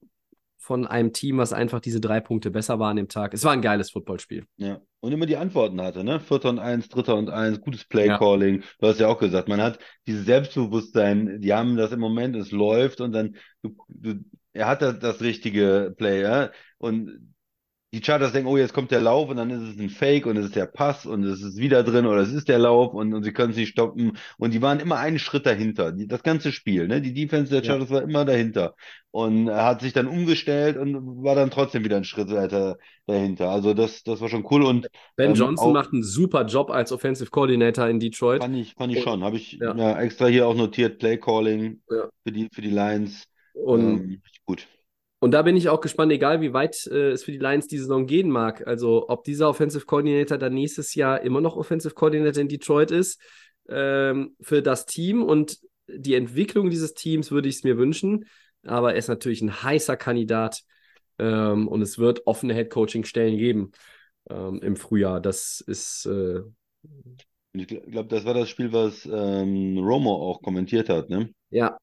von einem Team, was einfach diese drei Punkte besser war an dem Tag. Es war ein geiles Footballspiel. Ja, und immer die Antworten hatte, ne? Vierter und eins, dritter und eins, gutes Play-Calling. Du hast ja auch gesagt, man hat dieses Selbstbewusstsein, die haben das im Moment, es läuft und dann, du, du, er hat das, das richtige Play, ja? Und die Chargers denken, oh, jetzt kommt der Lauf und dann ist es ein Fake und es ist der Pass und es ist wieder drin oder es ist der Lauf und, und sie können es nicht stoppen. Und die waren immer einen Schritt dahinter, die, das ganze Spiel. Ne? Die Defense der Chargers ja. war immer dahinter. Und er hat sich dann umgestellt und war dann trotzdem wieder einen Schritt weiter dahinter. Also das, das war schon cool. Und Ben ähm, Johnson macht einen super Job als Offensive Coordinator in Detroit. Fand ich, fand ich schon. Habe ich ja. ja. extra hier auch notiert, Play Calling für, die, für die Lions. Und ähm, gut. Und da bin ich auch gespannt, egal wie weit äh, es für die Lions die Saison gehen mag. Also, ob dieser Offensive Coordinator dann nächstes Jahr immer noch Offensive Coordinator in Detroit ist, ähm, für das Team und die Entwicklung dieses Teams würde ich es mir wünschen. Aber er ist natürlich ein heißer Kandidat ähm, und es wird offene Head-Coaching-Stellen geben ähm, im Frühjahr. Das ist. Äh, ich glaube, das war das Spiel, was ähm, Romo auch kommentiert hat, ne? Ja.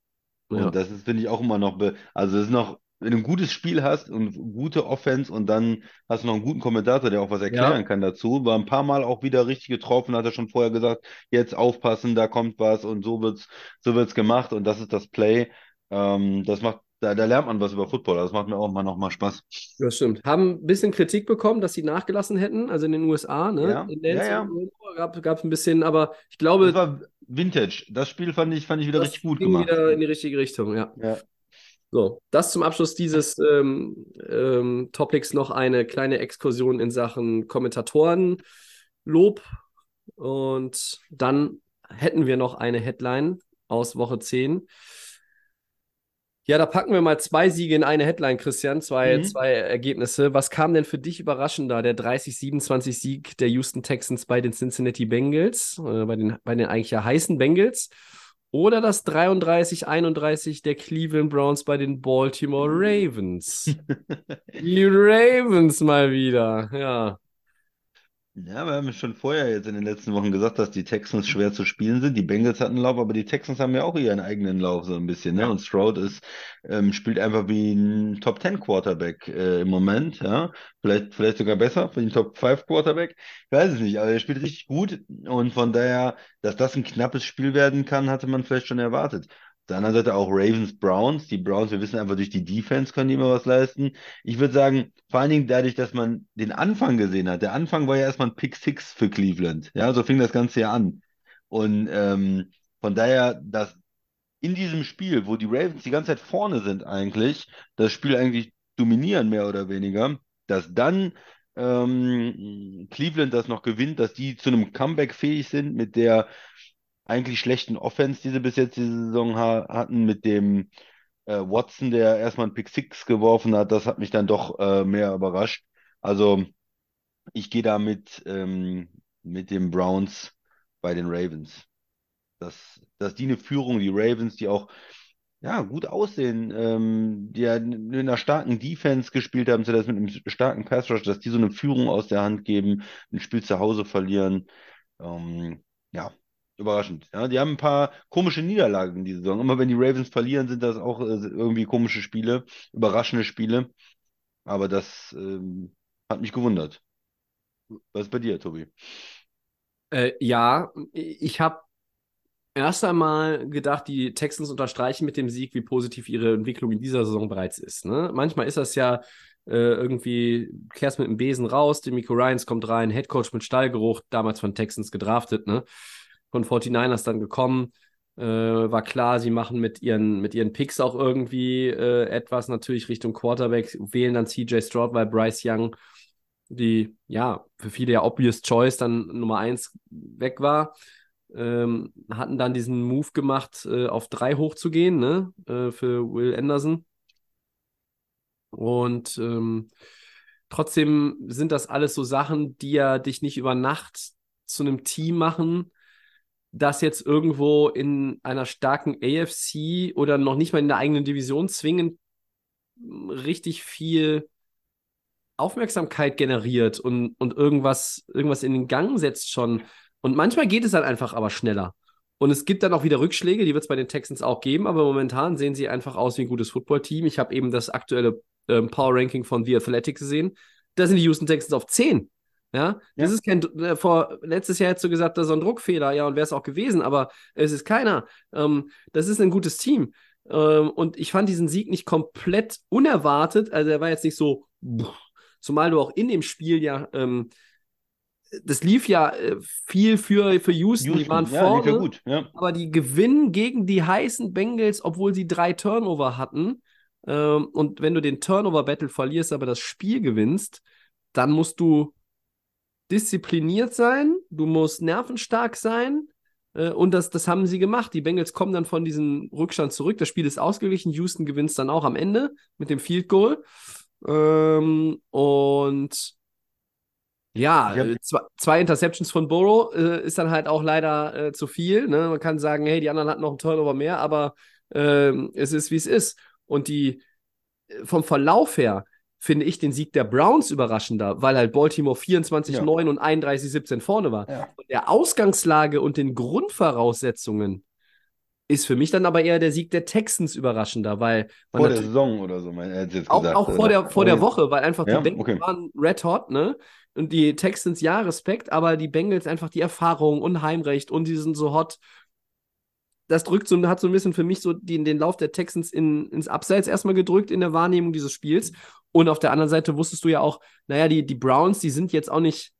Und ja. das ist, finde ich, auch immer noch, also es ist noch wenn du ein gutes Spiel hast und gute Offense und dann hast du noch einen guten Kommentator, der auch was erklären ja. kann dazu, war ein paar Mal auch wieder richtig getroffen, hat er schon vorher gesagt, jetzt aufpassen, da kommt was und so wird's, so wird's gemacht und das ist das Play. Ähm, das macht, da, da lernt man was über Football. Das macht mir auch mal nochmal Spaß. Das stimmt. Haben ein bisschen Kritik bekommen, dass sie nachgelassen hätten, also in den USA, ne? Ja, in ja, ja. gab es ein bisschen, aber ich glaube. Das war Vintage. Das Spiel fand ich, fand ich wieder richtig gut gemacht. wieder in die richtige Richtung, ja. ja. So, das zum Abschluss dieses ähm, ähm, Topics noch eine kleine Exkursion in Sachen Kommentatorenlob. Und dann hätten wir noch eine Headline aus Woche 10. Ja, da packen wir mal zwei Siege in eine Headline, Christian, zwei, mhm. zwei Ergebnisse. Was kam denn für dich überraschender? Der 30-27-Sieg der Houston Texans bei den Cincinnati Bengals, äh, bei, den, bei den eigentlich ja heißen Bengals oder das 33-31 der Cleveland Browns bei den Baltimore Ravens. Die Ravens mal wieder, ja. Ja, wir haben schon vorher jetzt in den letzten Wochen gesagt, dass die Texans schwer zu spielen sind. Die Bengals hatten einen Lauf, aber die Texans haben ja auch ihren eigenen Lauf so ein bisschen. Ne? Und Stroud ist, ähm, spielt einfach wie ein Top 10 Quarterback äh, im Moment. Ja? Vielleicht, vielleicht sogar besser, wie ein Top 5 Quarterback. Ich weiß es nicht, aber er spielt richtig gut. Und von daher, dass das ein knappes Spiel werden kann, hatte man vielleicht schon erwartet der anderen Seite auch Ravens, Browns. Die Browns, wir wissen einfach, durch die Defense können die immer was leisten. Ich würde sagen, vor allen Dingen dadurch, dass man den Anfang gesehen hat. Der Anfang war ja erstmal ein Pick Six für Cleveland. Ja, so fing das Ganze ja an. Und ähm, von daher, dass in diesem Spiel, wo die Ravens die ganze Zeit vorne sind eigentlich, das Spiel eigentlich dominieren, mehr oder weniger, dass dann ähm, Cleveland das noch gewinnt, dass die zu einem Comeback fähig sind mit der eigentlich schlechten Offense, die sie bis jetzt diese Saison ha hatten, mit dem äh, Watson, der erstmal einen Pick Six geworfen hat, das hat mich dann doch äh, mehr überrascht. Also ich gehe da mit, ähm, mit den Browns bei den Ravens. Das, dass die eine Führung, die Ravens, die auch ja, gut aussehen, ähm, die ja in einer starken Defense gespielt haben, zuletzt mit einem starken Pass Rush, dass die so eine Führung aus der Hand geben, ein Spiel zu Hause verlieren. Ähm, ja, Überraschend. Ja, die haben ein paar komische Niederlagen in dieser Saison. Immer wenn die Ravens verlieren, sind das auch äh, irgendwie komische Spiele, überraschende Spiele. Aber das ähm, hat mich gewundert. Was ist bei dir, Tobi? Äh, ja, ich habe erst einmal gedacht, die Texans unterstreichen mit dem Sieg, wie positiv ihre Entwicklung in dieser Saison bereits ist. Ne? Manchmal ist das ja äh, irgendwie, kehrst mit dem Besen raus, Demico Ryans kommt rein, Headcoach mit Stallgeruch, damals von Texans gedraftet, ne? Von 49ers dann gekommen. Äh, war klar, sie machen mit ihren, mit ihren Picks auch irgendwie äh, etwas natürlich Richtung Quarterback, wählen dann CJ Stroud, weil Bryce Young die, ja, für viele ja obvious choice dann Nummer eins weg war. Ähm, hatten dann diesen Move gemacht, äh, auf drei hochzugehen, ne, äh, für Will Anderson. Und ähm, trotzdem sind das alles so Sachen, die ja dich nicht über Nacht zu einem Team machen, das jetzt irgendwo in einer starken AFC oder noch nicht mal in der eigenen Division zwingend richtig viel Aufmerksamkeit generiert und, und irgendwas, irgendwas in den Gang setzt schon. Und manchmal geht es dann einfach aber schneller. Und es gibt dann auch wieder Rückschläge, die wird es bei den Texans auch geben, aber momentan sehen sie einfach aus wie ein gutes Footballteam. Ich habe eben das aktuelle ähm, Power Ranking von The Athletic gesehen. Da sind die Houston Texans auf 10. Ja, das ja. ist kein, äh, vor, letztes Jahr hättest du gesagt, das ist ein Druckfehler, ja, und wäre es auch gewesen, aber es ist keiner. Ähm, das ist ein gutes Team. Ähm, und ich fand diesen Sieg nicht komplett unerwartet, also er war jetzt nicht so, zumal du auch in dem Spiel ja, ähm, das lief ja äh, viel für, für Houston, die waren ja, lief ja vorne, gut, ja. aber die gewinnen gegen die heißen Bengals, obwohl sie drei Turnover hatten. Ähm, und wenn du den Turnover-Battle verlierst, aber das Spiel gewinnst, dann musst du diszipliniert sein, du musst nervenstark sein. äh, Und das, das haben sie gemacht. Die Bengals kommen dann von diesem Rückstand zurück. Das Spiel ist ausgeglichen. Houston gewinnt es dann auch am Ende mit dem Field Goal. Ähm, und ja, hab- äh, zwei, zwei Interceptions von Burrow äh, ist dann halt auch leider äh, zu viel. Ne? Man kann sagen, hey, die anderen hatten noch einen Turnover mehr, aber ähm, es ist, wie es ist. Und die äh, vom Verlauf her finde ich den Sieg der Browns überraschender, weil halt Baltimore 24-9 und 31-17 vorne war. Ja. Von der Ausgangslage und den Grundvoraussetzungen ist für mich dann aber eher der Sieg der Texans überraschender, weil man Vor der Saison oder so, mein, jetzt auch, gesagt. auch vor der, vor der Okay. Woche, weil einfach Ja, die Bengals okay. waren red hot, ne? Und die Texans, ja, Respekt, aber die Bengals einfach die Erfahrung und Heimrecht und die sind so hot. Das drückt so, hat so ein bisschen für mich so den, den Lauf der Texans in, ins Abseits erstmal gedrückt in der Wahrnehmung dieses Spiels. Und auf der anderen Seite wusstest du ja auch, naja, die, die Browns, die sind jetzt auch nicht,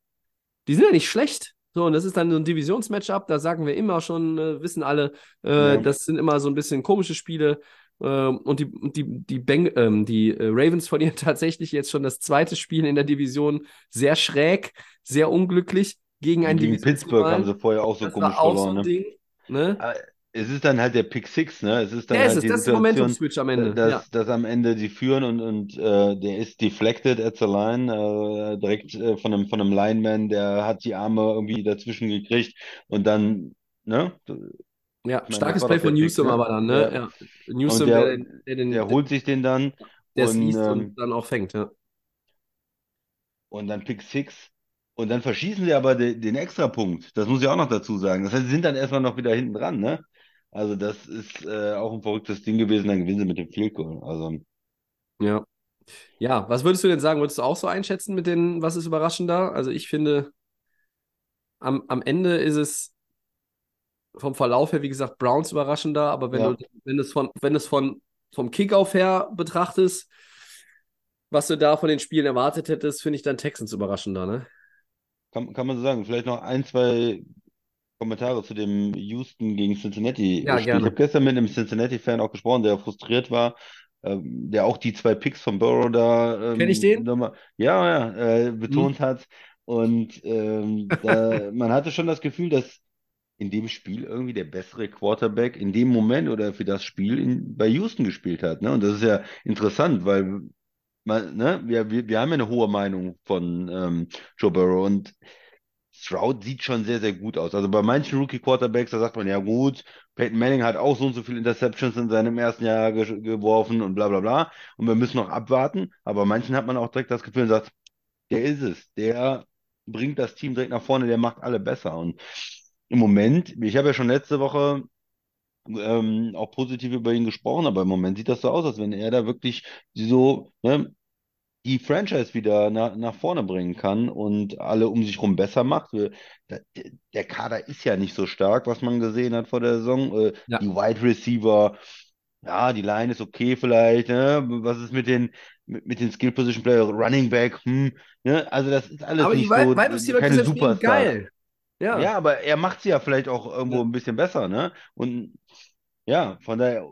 die sind ja nicht schlecht. So, und das ist dann so ein Divisionsmatchup, da sagen wir immer schon, äh, wissen alle, äh, Ja. das sind immer so ein bisschen komische Spiele. Ähm, und die, die, die, Beng ähm, die äh, Ravens verlieren tatsächlich jetzt schon das zweite Spiel in der Division sehr schräg, sehr unglücklich gegen einen Gegen Pittsburgh haben sie vorher auch so das komisch war auch verloren. so ein ne? Ding. Ne? Es ist dann halt der Pick Six, ne? Es ist dann ist halt es, die das ist der Momentum-Switch am Ende. dass, ja. dass am Ende die führen und, und äh, der ist deflected at the line, äh, direkt äh, von einem, von einem Lineman, der hat die Arme irgendwie dazwischen gekriegt und dann, ne? ja, meine, starkes Play von Pick, Newsom ne? aber dann, ne? Ja. Ja. Newsom, der, der- den- der den Der holt sich den dann der und, liest ähm, und dann auch fängt, ja. und dann Pick Six. Und dann verschießen sie aber de, den Extrapunkt. Das muss ich auch noch dazu sagen. Das heißt, sie sind dann erstmal noch wieder hinten dran, ne? Also das ist äh, auch ein verrücktes Ding gewesen. Dann gewinnen sie mit dem Field Goal. Also Ja. Ja, was würdest du denn sagen? Würdest du auch so einschätzen mit den, was ist überraschender? Also ich finde, am, am Ende ist es vom Verlauf her, wie gesagt, Browns überraschender, aber wenn Ja. du, wenn es von, wenn es von, vom Kickoff her betrachtest, was du da von den Spielen erwartet hättest, finde ich dann Texans überraschender, ne? kann, kann man so sagen. Vielleicht noch ein, zwei Kommentare zu dem Houston gegen Cincinnati Ja, Spiel. gerne. Ich habe gestern mit einem Cincinnati-Fan auch gesprochen, der frustriert war, ähm, der auch die zwei Picks von Burrow da ähm, Kenn ich den? nochmal, ja, ja, äh, betont hat. Und ähm, da, man hatte schon das Gefühl, dass in dem Spiel irgendwie der bessere Quarterback in dem Moment oder für das Spiel in, bei Houston gespielt hat. Ne? Und das ist ja interessant, weil man, ne, wir, wir, wir haben ja eine hohe Meinung von ähm, Joe Burrow und Stroud sieht schon sehr, sehr gut aus. Also bei manchen Rookie-Quarterbacks, da sagt man, ja gut, Peyton Manning hat auch so und so viele Interceptions in seinem ersten Jahr ge geworfen und bla bla bla. Und wir müssen noch abwarten. Aber bei manchen hat man auch direkt das Gefühl und sagt, der ist es. Der bringt das Team direkt nach vorne, der macht alle besser. Und im Moment, ich habe ja schon letzte Woche ähm, auch positiv über ihn gesprochen, aber im Moment sieht das so aus, als wenn er da wirklich so, ne, die Franchise wieder nach, nach vorne bringen kann und alle um sich rum besser macht. Wir- Der, der Kader ist ja nicht so stark, was man gesehen hat vor der Saison. Äh, Ja. Die Wide Receiver, ja, die Line ist okay vielleicht. Ne? Was ist mit den, mit, mit den Skill Position Player, Running Back? Hm, ne? Also das ist alles Aber die nicht Wide so, Wide Receiver keine Superstars. geil. Ja. Ja, aber er macht sie ja vielleicht auch irgendwo Ja. ein bisschen besser, ne? Und ja, von daher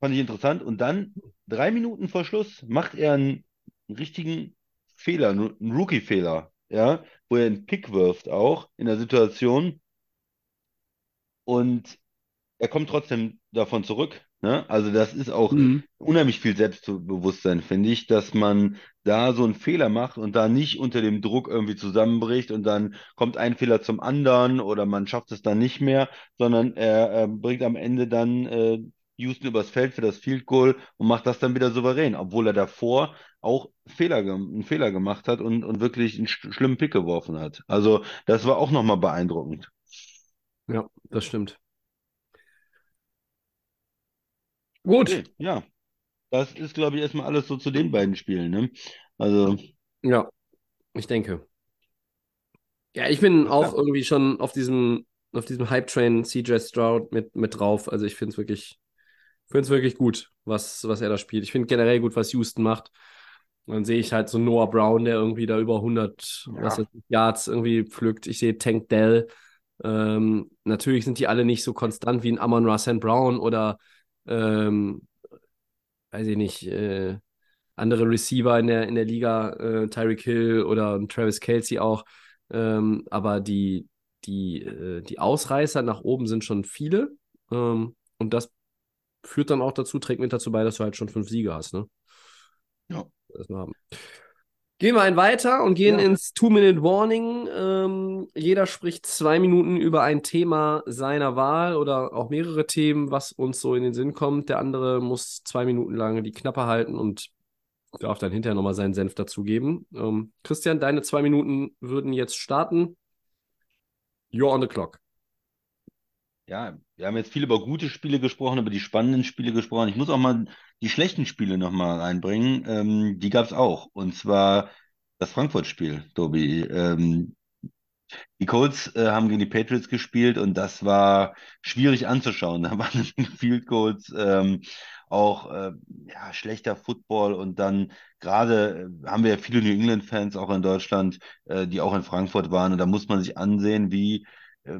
fand ich interessant. Und dann, drei Minuten vor Schluss, macht er einen, einen richtigen Fehler, einen Rookie-Fehler, ja, wo er einen Pick wirft auch in der Situation. Und er kommt trotzdem davon zurück, ne? Also das ist auch Mhm. unheimlich viel Selbstbewusstsein, finde ich, dass man da so einen Fehler macht und da nicht unter dem Druck irgendwie zusammenbricht und dann kommt ein Fehler zum anderen oder man schafft es dann nicht mehr, sondern er, er bringt am Ende dann äh, Houston übers Feld für das Field Goal und macht das dann wieder souverän, obwohl er davor auch Fehler, einen Fehler gemacht hat und, und wirklich einen sch schlimmen Pick geworfen hat. Also das war auch nochmal beeindruckend. Ja, das stimmt. Gut. Okay, ja, das ist, glaube ich, erstmal alles so zu den beiden Spielen, ne? Also, Ja, ich denke. Ja, ich bin Ja, auch irgendwie schon auf diesem, auf diesem Hype-Train CJ Stroud mit, mit drauf. Also ich finde es wirklich, finde es wirklich gut, was, was er da spielt. Ich finde generell gut, was Houston macht. Dann sehe ich halt so Noah Brown, der irgendwie da über 100 Ja. was ich, Yards irgendwie pflückt. Ich sehe Tank Dell. Ähm, natürlich sind die alle nicht so konstant wie ein Amon Rasen Brown oder ähm, weiß ich nicht, äh, andere Receiver in der, in der Liga, äh, Tyreek Hill oder Travis Kelsey auch. Ähm, aber die, die, äh, die Ausreißer nach oben sind schon viele. Ähm, und das führt dann auch dazu, trägt mit dazu bei, dass du halt schon fünf Siege hast, ne? Ja. Wir haben. Gehen wir ein weiter und gehen Ja. ins Two-Minute-Warning. Ähm, jeder spricht zwei Minuten über ein Thema seiner Wahl oder auch mehrere Themen, was uns so in den Sinn kommt. Der andere muss zwei Minuten lang die Knappe halten und darf dann hinterher nochmal seinen Senf dazugeben. Ähm, Christian, deine zwei Minuten würden jetzt starten. You're on the clock. Ja, wir haben jetzt viel über gute Spiele gesprochen, über die spannenden Spiele gesprochen. Ich muss auch mal die schlechten Spiele nochmal reinbringen. Ähm, die gab es auch. Und zwar das Frankfurt-Spiel, Tobi. Ähm, die Colts äh, haben gegen die Patriots gespielt und das war schwierig anzuschauen. Da waren Field Goals, ähm, auch äh, ja, schlechter Football und dann gerade äh, haben wir ja viele New England-Fans auch in Deutschland, äh, die auch in Frankfurt waren und da muss man sich ansehen, wie äh,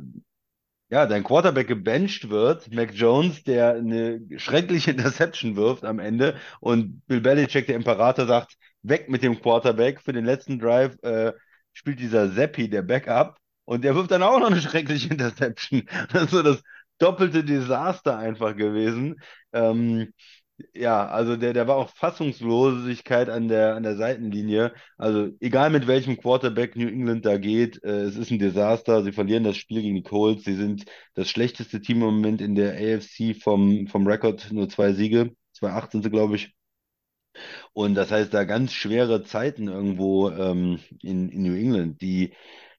ja, dein Quarterback gebencht wird, Mac Jones, der eine schreckliche Interception wirft am Ende und Bill Belichick, der Imperator, sagt, weg mit dem Quarterback für den letzten Drive, äh, spielt dieser Seppi, der Backup, und der wirft dann auch noch eine schreckliche Interception. Das ist so das doppelte Desaster einfach gewesen. Ähm, ja, also der, der war auch Fassungslosigkeit an der, an der Seitenlinie. Also egal mit welchem Quarterback New England da geht, äh, es ist ein Desaster. Sie verlieren das Spiel gegen die Colts. Sie sind das schlechteste Team im Moment in der AFC vom, vom Rekord, nur zwei Siege. 2-8 sind sie, glaube ich. Und das heißt, da ganz schwere Zeiten irgendwo ähm, in, in New England, die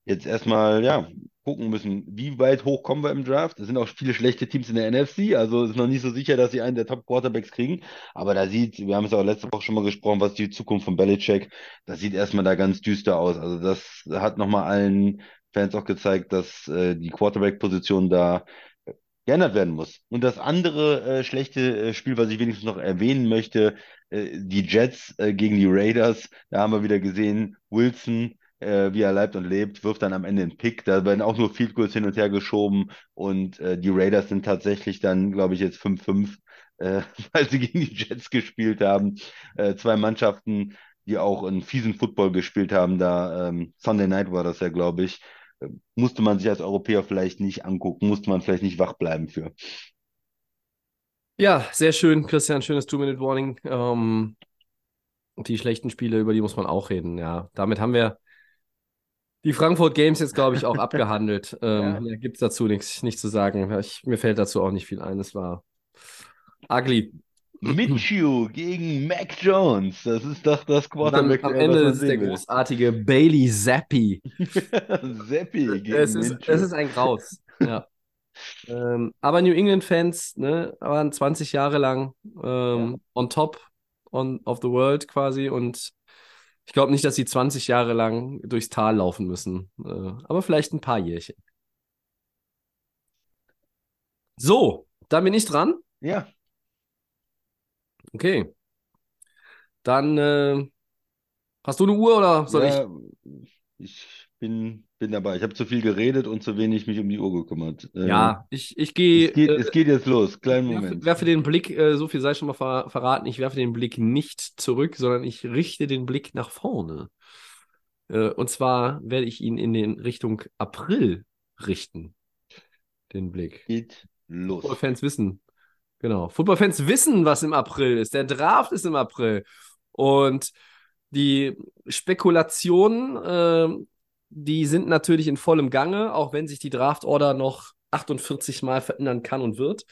jetzt erstmal, ja, gucken müssen, wie weit hoch kommen wir im Draft. Es sind auch viele schlechte Teams in der NFC, also ist noch nicht so sicher, dass sie einen der Top-Quarterbacks kriegen. Aber da sieht, wir haben es auch letzte Woche schon mal gesprochen, was die Zukunft von Belichick, das sieht erstmal da ganz düster aus. Also das hat nochmal allen Fans auch gezeigt, dass äh, die Quarterback-Position da geändert werden muss. Und das andere äh, schlechte äh, Spiel, was ich wenigstens noch erwähnen möchte, äh, die Jets äh, gegen die Raiders, da haben wir wieder gesehen, Wilson, äh, wie er leibt und lebt, wirft dann am Ende einen Pick. Da werden auch nur Field Goals hin und her geschoben und äh, die Raiders sind tatsächlich dann, glaube ich, jetzt 5-5, äh, weil sie gegen die Jets gespielt haben. Äh, zwei Mannschaften, die auch einen fiesen Football gespielt haben. Da ähm, Sunday Night war das ja, glaube ich. Äh, Musste man sich als Europäer vielleicht nicht angucken, musste man vielleicht nicht wach bleiben für. Ja, sehr schön, Christian. Schönes Two-Minute-Warning. Ähm, die schlechten Spiele, über die muss man auch reden. Ja, damit haben wir die Frankfurt Games jetzt, glaube ich, auch abgehandelt. Ähm, ja. Gibt es dazu nichts nicht zu sagen. Ich, mir fällt dazu auch nicht viel ein. Es war ugly. Minshew gegen Mac Jones. Das ist doch das Quarterback. Am Ende ist der will. großartige Bailey Zappi. Zappi gegen es ist, es ist ein Graus. Ja. ähm, aber New England-Fans ne, waren 20 Jahre lang ähm, ja. on top on, of the world quasi und ich glaube nicht, dass sie 20 Jahre lang durchs Tal laufen müssen, äh, aber vielleicht ein paar Jährchen. So, dann bin ich dran. Ja. Okay. Dann äh, hast du eine Uhr oder soll ja, ich? Ich bin, bin dabei. Ich habe zu viel geredet und zu wenig mich um die Uhr gekümmert. Ja, ich, ich gehe. Es, geht, äh, es geht jetzt los. Kleinen Moment. Werfe, werfe den Blick, äh, so viel sei schon mal ver verraten, ich werfe den Blick nicht zurück, sondern ich richte den Blick nach vorne. Äh, und zwar werde ich ihn in den Richtung April richten. Den Blick. Geht los. Football-Fans wissen. Genau. Football-Fans wissen, was im April ist. Der Draft ist im April. Und die Spekulationen, äh, die sind natürlich in vollem Gange, auch wenn sich die Draft-Order noch 48 Mal verändern kann und wird.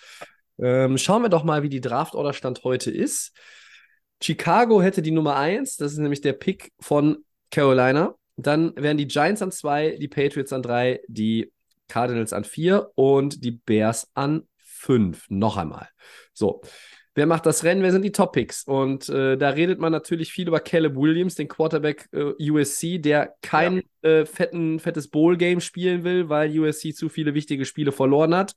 Ähm, schauen wir doch mal, wie die Draft-Order-Stand heute ist. Chicago hätte die Nummer 1, das ist nämlich der Pick von Carolina. Dann wären die Giants an 2, die Patriots an 3, die Cardinals an 4 und die Bears an 5. Noch einmal. So. Wer macht das Rennen? Wer sind die Top-Picks? Und äh, da redet man natürlich viel über Caleb Williams, den Quarterback äh, USC, der kein ja. äh, fetten, fettes Bowl-Game spielen will, weil USC zu viele wichtige Spiele verloren hat.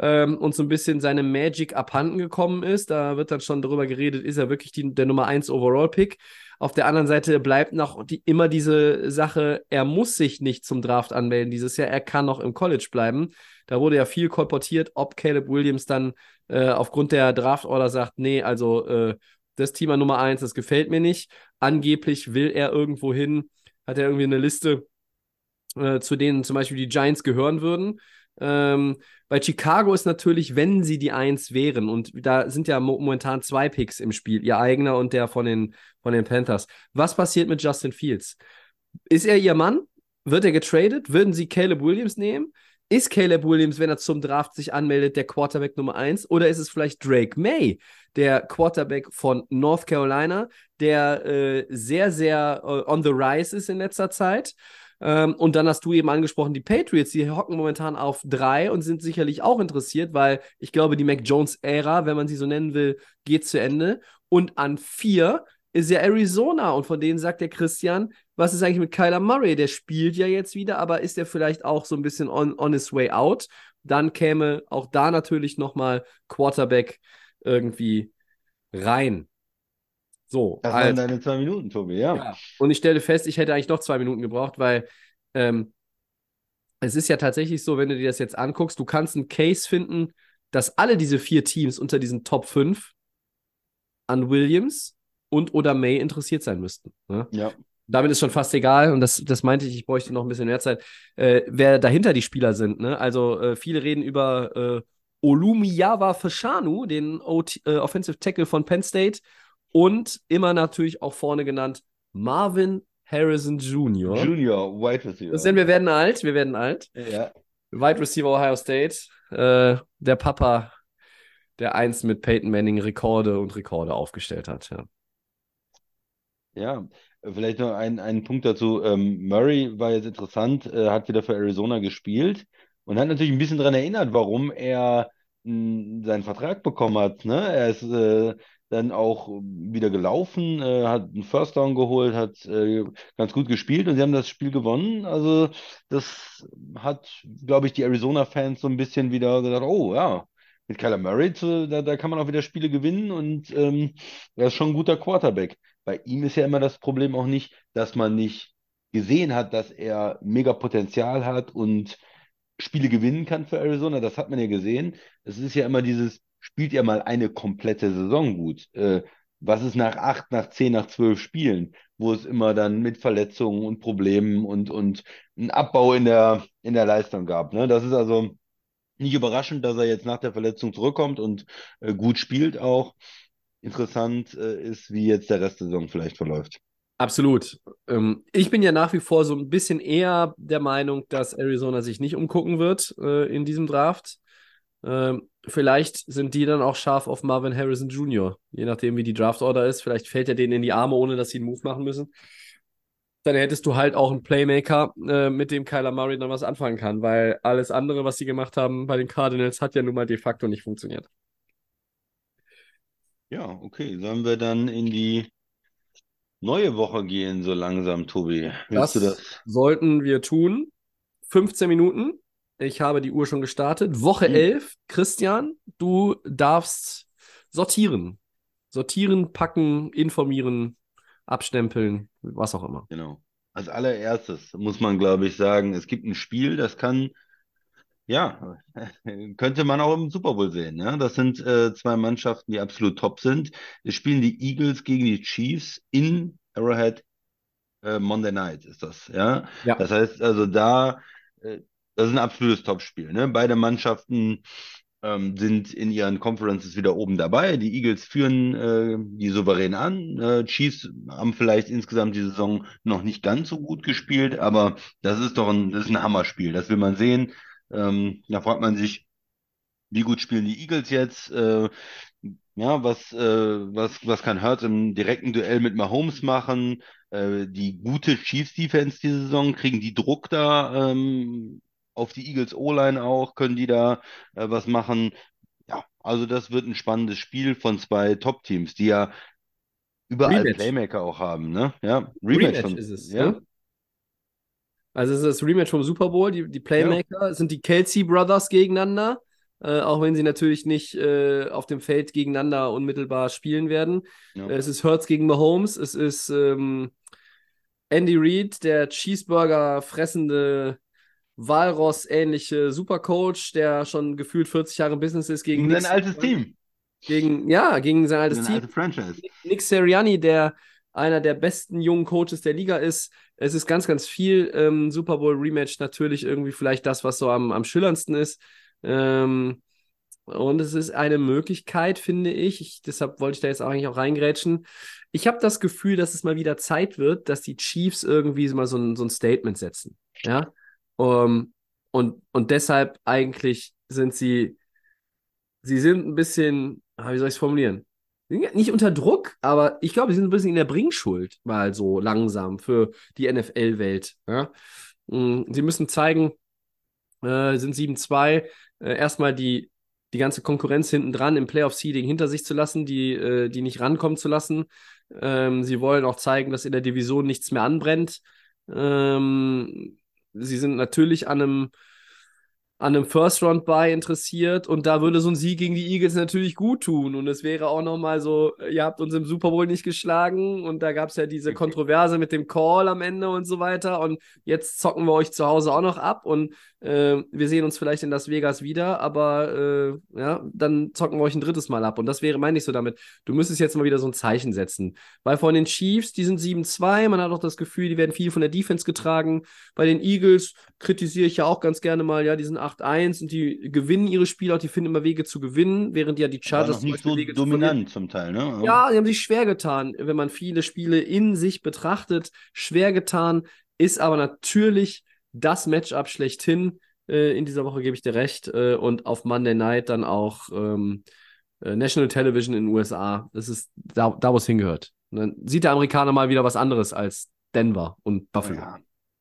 ähm, und so ein bisschen seine Magic abhanden gekommen ist. Da wird dann schon darüber geredet, ist er wirklich die, der Nummer 1 Overall-Pick. Auf der anderen Seite bleibt noch die, immer diese Sache, er muss sich nicht zum Draft anmelden dieses Jahr, er kann noch im College bleiben. Da wurde ja viel kolportiert, ob Caleb Williams dann äh, aufgrund der Draft-Order sagt, nee, also äh, das Thema Nummer 1, das gefällt mir nicht. Angeblich will er irgendwo hin, hat er irgendwie eine Liste, äh, zu denen zum Beispiel die Giants gehören würden. Ähm, bei Chicago ist natürlich, wenn sie die Eins wären, und da sind ja mo momentan zwei Picks im Spiel, ihr eigener und der von den, von den Panthers. Was passiert mit Justin Fields? Ist er ihr Mann? Wird er getradet? Würden sie Caleb Williams nehmen? Ist Caleb Williams, wenn er zum Draft sich anmeldet, der Quarterback Nummer 1? Oder ist es vielleicht Drake May, der Quarterback von North Carolina, der äh, sehr, sehr uh, on the rise ist in letzter Zeit? Ähm, und dann hast du eben angesprochen, die Patriots, die hocken momentan auf drei und sind sicherlich auch interessiert, weil ich glaube, die Mac Jones-Ära, wenn man sie so nennen will, geht zu Ende. Und an vier ist ja Arizona und von denen sagt der Christian, was ist eigentlich mit Kyler Murray? Der spielt ja jetzt wieder, aber ist er vielleicht auch so ein bisschen on, on his way out? Dann käme auch da natürlich nochmal Quarterback irgendwie rein. So, Das waren deine zwei Minuten, Tobi, ja. ja. Und ich stelle fest, ich hätte eigentlich noch zwei Minuten gebraucht, weil ähm, es ist ja tatsächlich so, wenn du dir das jetzt anguckst, du kannst einen Case finden, dass alle diese vier Teams unter diesen Top 5 an Williams und oder May interessiert sein müssten. Ne? Ja. Damit ist schon fast egal, und das, das meinte ich, ich bräuchte noch ein bisschen mehr Zeit, äh, wer dahinter die Spieler sind. Ne? Also äh, viele reden über äh, Olumiyawa Fashanu, den OT, äh, Offensive Tackle von Penn State, und immer natürlich auch vorne genannt Marvin Harrison Jr. Junior, Wide Receiver. Das denn, wir werden alt, wir werden alt. Ja. Wide Receiver Ohio State, äh, der Papa, der einst mit Peyton Manning Rekorde und Rekorde aufgestellt hat. Ja. Ja, vielleicht noch ein, ein Punkt dazu. Ähm, Murray war jetzt interessant, äh, hat wieder für Arizona gespielt und hat natürlich ein bisschen daran erinnert, warum er mh, seinen Vertrag bekommen hat. Ne? Er ist äh, dann auch wieder gelaufen, äh, hat einen First Down geholt, hat äh, ganz gut gespielt und sie haben das Spiel gewonnen. Also das hat, glaube ich, die Arizona-Fans so ein bisschen wieder gesagt, oh ja, mit Kyler Murray, zu, da, da kann man auch wieder Spiele gewinnen und ähm, er ist schon ein guter Quarterback. Bei ihm ist ja immer das Problem auch nicht, dass man nicht gesehen hat, dass er mega Potenzial hat und Spiele gewinnen kann für Arizona. Das hat man ja gesehen. Es ist ja immer dieses, spielt er mal eine komplette Saison gut. Äh, was ist nach acht, nach zehn, nach zwölf Spielen, wo es immer dann mit Verletzungen und Problemen und, und einen Abbau in der, in der Leistung gab. Ne? Das ist also nicht überraschend, dass er jetzt nach der Verletzung zurückkommt und äh, gut spielt auch. Interessant äh, ist, wie jetzt der Rest der Saison vielleicht verläuft. Absolut. Ähm, ich bin ja nach wie vor so ein bisschen eher der Meinung, dass Arizona sich nicht umgucken wird äh, in diesem Draft. Ähm, vielleicht sind die dann auch scharf auf Marvin Harrison Jr., je nachdem, wie die Draft-Order ist. Vielleicht fällt er denen in die Arme, ohne dass sie einen Move machen müssen. Dann hättest du halt auch einen Playmaker, äh, mit dem Kyler Murray dann was anfangen kann, weil alles andere, was sie gemacht haben bei den Cardinals, hat ja nun mal de facto nicht funktioniert. Ja, okay. Sollen wir dann in die neue Woche gehen, so langsam, Tobi? Willst du das? sollten wir tun. 15 Minuten. Ich habe die Uhr schon gestartet. Woche Mhm. 11. Christian, du darfst sortieren. Sortieren, packen, informieren, abstempeln, was auch immer. Genau. Als allererstes muss man, glaube ich, sagen, es gibt ein Spiel, das kann, ja, könnte man auch im Super Bowl sehen. Ja? Das sind äh, zwei Mannschaften, die absolut top sind. Es spielen die Eagles gegen die Chiefs in Arrowhead äh, Monday Night ist das. Ja? Ja. Das heißt also da, äh, das ist ein absolutes Topspiel. Ne? Beide Mannschaften ähm, sind in ihren Conferences wieder oben dabei. Die Eagles führen äh, die souverän an. Äh, Chiefs haben vielleicht insgesamt die Saison noch nicht ganz so gut gespielt, aber das ist doch ein, das ist ein Hammerspiel. Das will man sehen. Ähm, da fragt man sich, wie gut spielen die Eagles jetzt? Äh, ja, was, äh, was, was kann Hurts im direkten Duell mit Mahomes machen? Äh, die gute Chiefs-Defense diese Saison, kriegen die Druck da ähm, auf die Eagles O-Line auch? Können die da äh, was machen? Ja, also das wird ein spannendes Spiel von zwei Top-Teams, die ja überall Rematch. Playmaker auch haben, ne? Ja, Rematch von- ist es, Ja, ne? Also es ist das Rematch vom Super Bowl. Die, die Playmaker sind die Kelsey Brothers gegeneinander. äh, auch wenn sie natürlich nicht äh, auf dem Feld gegeneinander unmittelbar spielen werden. Ja. Es ist Hurts gegen Mahomes, es ist ähm, Andy Reid, der Cheeseburger fressende Walross-ähnliche Supercoach, der schon gefühlt 40 Jahre im Business ist, gegen Gegen sein altes Team. Gegen, ja, gegen sein altes Gegen Team. alte Franchise. Nick Seriani, der einer der besten jungen Coaches der Liga ist. Es ist ganz, ganz viel. Ähm, Super Bowl Rematch natürlich irgendwie vielleicht das, was so am, am schillerndsten ist. Ähm, und es ist eine Möglichkeit, finde ich. ich. Deshalb wollte ich da jetzt auch eigentlich auch reingrätschen. Ich habe das Gefühl, dass es mal wieder Zeit wird, dass die Chiefs irgendwie mal so ein, so ein Statement setzen. Ja. Um, und, und deshalb eigentlich sind sie, sie sind ein bisschen, ah, wie soll ich es formulieren? Nicht unter Druck, aber ich glaube, sie sind ein bisschen in der Bringschuld, mal so langsam für die NFL-Welt. Ja? Mm, Sie müssen zeigen, äh, sind 7-2, äh, erstmal die, die ganze Konkurrenz hinten dran im Playoff-Seeding hinter sich zu lassen, die, äh, die nicht rankommen zu lassen. Ähm, sie wollen auch zeigen, dass in der Division nichts mehr anbrennt. Ähm, sie sind natürlich an einem, an einem First-Round-Buy interessiert und da würde so ein Sieg gegen die Eagles natürlich gut tun. Und es wäre auch nochmal so, ihr habt uns im Super Bowl nicht geschlagen und da gab es ja diese Kontroverse mit dem Call am Ende und so weiter. Und jetzt zocken wir euch zu Hause auch noch ab und äh, wir sehen uns vielleicht in Las Vegas wieder, aber äh, ja, dann zocken wir euch ein drittes Mal ab. Und das wäre, meine ich so damit, du müsstest jetzt mal wieder so ein Zeichen setzen. Weil von den Chiefs, die sind 7-2, man hat auch das Gefühl, die werden viel von der Defense getragen. Bei den Eagles kritisiere ich ja auch ganz gerne mal, ja, die sind 8-1 und die gewinnen ihre Spiele auch, die finden immer Wege zu gewinnen, während ja die Chargers nicht so Wege zu dominant zum Teil, ne? Ja, sie haben sich schwer getan, wenn man viele Spiele in sich betrachtet. Schwer getan, ist aber natürlich das Matchup schlechthin. Äh, in dieser Woche gebe ich dir recht. Äh, und auf Monday Night dann auch ähm, äh, National Television in den USA. Das ist da, da wo es hingehört. Und dann sieht der Amerikaner mal wieder was anderes als Denver und Buffalo. Ja.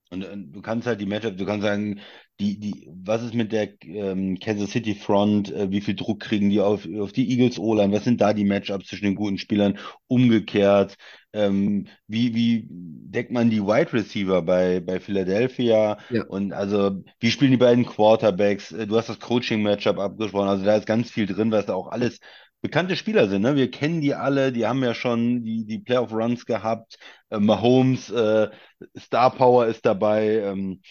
Und, äh, du kannst halt die Matchup, du kannst sagen, die, die, was ist mit der ähm, Kansas City Front, äh, wie viel Druck kriegen die auf, auf die Eagles O-Line, was sind da die Matchups zwischen den guten Spielern? Umgekehrt, ähm, wie, wie deckt man die Wide Receiver bei, bei Philadelphia? Ja. Und also, wie spielen die beiden Quarterbacks? Äh, Du hast das Coaching-Matchup abgesprochen, also da ist ganz viel drin, was da auch alles bekannte Spieler sind, ne? Wir kennen die alle, die haben ja schon die, die Playoff-Runs gehabt. Äh, Mahomes, äh, Star Power ist dabei. Ähm,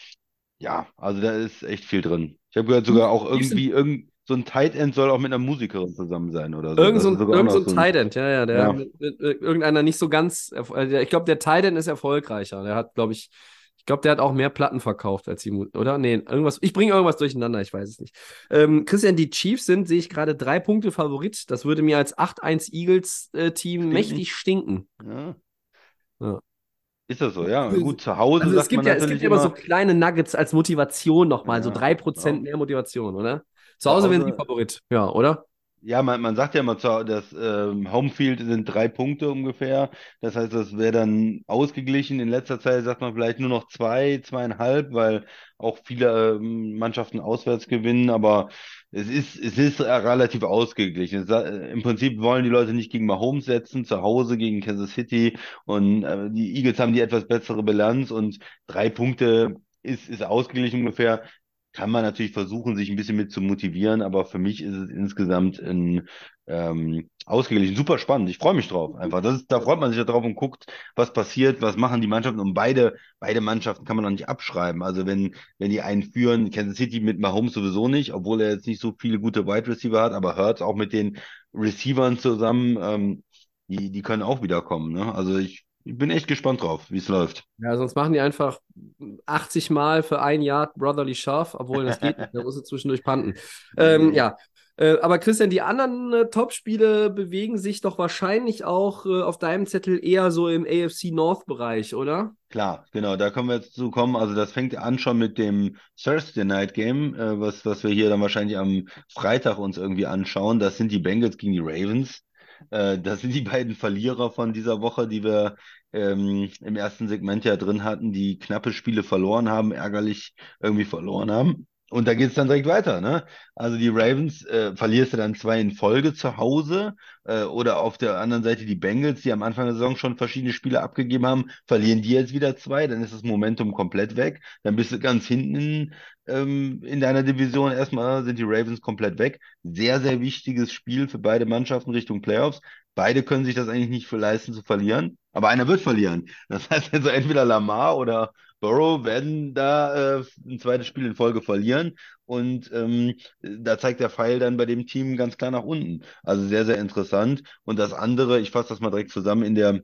ja, also da ist echt viel drin. Ich habe gehört, sogar auch irgendwie irgend so ein Tight End soll auch mit einer Musikerin zusammen sein oder so. Irgend so ist ein, irgend so ein so Tight End, ja, ja, der Ja. Mit, mit, mit irgendeiner nicht so ganz, äh, der- ich glaube, der Tight End ist erfolgreicher. Der hat, glaube ich, ich glaube, der hat auch mehr Platten verkauft als die, Mu- oder? Nee, irgendwas, ich bringe irgendwas durcheinander, ich weiß es nicht. Ähm, Christian, die Chiefs sind, sehe ich gerade, drei Punkte Favorit. Das würde mir als 8-1 Eagles-Team Stinken. mächtig stinken. Ja. Ja. Ist das so, ja. Also- Gut, zu Hause Also es gibt ja, es gibt ja immer so immer, kleine Nuggets als Motivation nochmal, so Ja, 3% ja. mehr Motivation, oder? Zu Hause wären sie Favorit, ja, oder? ja, man, man sagt ja immer, das ähm, Homefield sind drei Punkte ungefähr. Das heißt, das wäre dann ausgeglichen. In letzter Zeit sagt man vielleicht nur noch zwei, zweieinhalb, weil auch viele ähm, Mannschaften auswärts gewinnen, aber es ist, es ist relativ ausgeglichen. Es, äh, Im Prinzip wollen die Leute nicht gegen Mahomes setzen, zu Hause gegen Kansas City und äh, die Eagles haben die etwas bessere Bilanz und drei Punkte ist, ist ausgeglichen ungefähr. Kann man natürlich versuchen, sich ein bisschen mit zu motivieren, aber für mich ist es insgesamt ein ähm, ausgeglichen. Super spannend. Ich freue mich drauf. Einfach. Das ist, da freut man sich ja drauf und guckt, was passiert, was machen die Mannschaften. Und beide, beide Mannschaften kann man auch nicht abschreiben. Also wenn, wenn die einen führen, Kansas City mit Mahomes sowieso nicht, obwohl er jetzt nicht so viele gute Wide Receiver hat, aber Hurts auch mit den Receivern zusammen, ähm, die, die können auch wiederkommen. Ne? Also ich, ich bin echt gespannt drauf, wie es läuft. Ja, sonst machen die einfach 80 Mal für ein Yard Brotherly Shove, obwohl das geht nicht, da muss zwischendurch panten. Ähm, ja, äh, aber Christian, die anderen äh, Top-Spiele bewegen sich doch wahrscheinlich auch äh, auf deinem Zettel eher so im AFC North-Bereich, oder? Klar, genau, da können wir jetzt zu kommen. Also das fängt an schon mit dem Thursday Night Game, äh, was, was wir hier dann wahrscheinlich am Freitag uns irgendwie anschauen. Das sind die Bengals gegen die Ravens. Äh, das sind die beiden Verlierer von dieser Woche, die wir ähm, im ersten Segment ja drin hatten, die knappe Spiele verloren haben, ärgerlich irgendwie verloren haben. Und da geht es dann direkt weiter, ne? Also die Ravens äh, verlierst du dann zwei in Folge zu Hause äh, oder auf der anderen Seite die Bengals, die am Anfang der Saison schon verschiedene Spiele abgegeben haben, verlieren die jetzt wieder zwei, dann ist das Momentum komplett weg. Dann bist du ganz hinten in, ähm, in deiner Division erstmal, sind die Ravens komplett weg. Sehr, sehr wichtiges Spiel für beide Mannschaften Richtung Playoffs. Beide können sich das eigentlich nicht für leisten zu verlieren, aber einer wird verlieren. Das heißt also entweder Lamar oder Burrow werden da äh, ein zweites Spiel in Folge verlieren und ähm, da zeigt der Pfeil dann bei dem Team ganz klar nach unten. Also sehr, sehr interessant. Und das andere, ich fasse das mal direkt zusammen, in der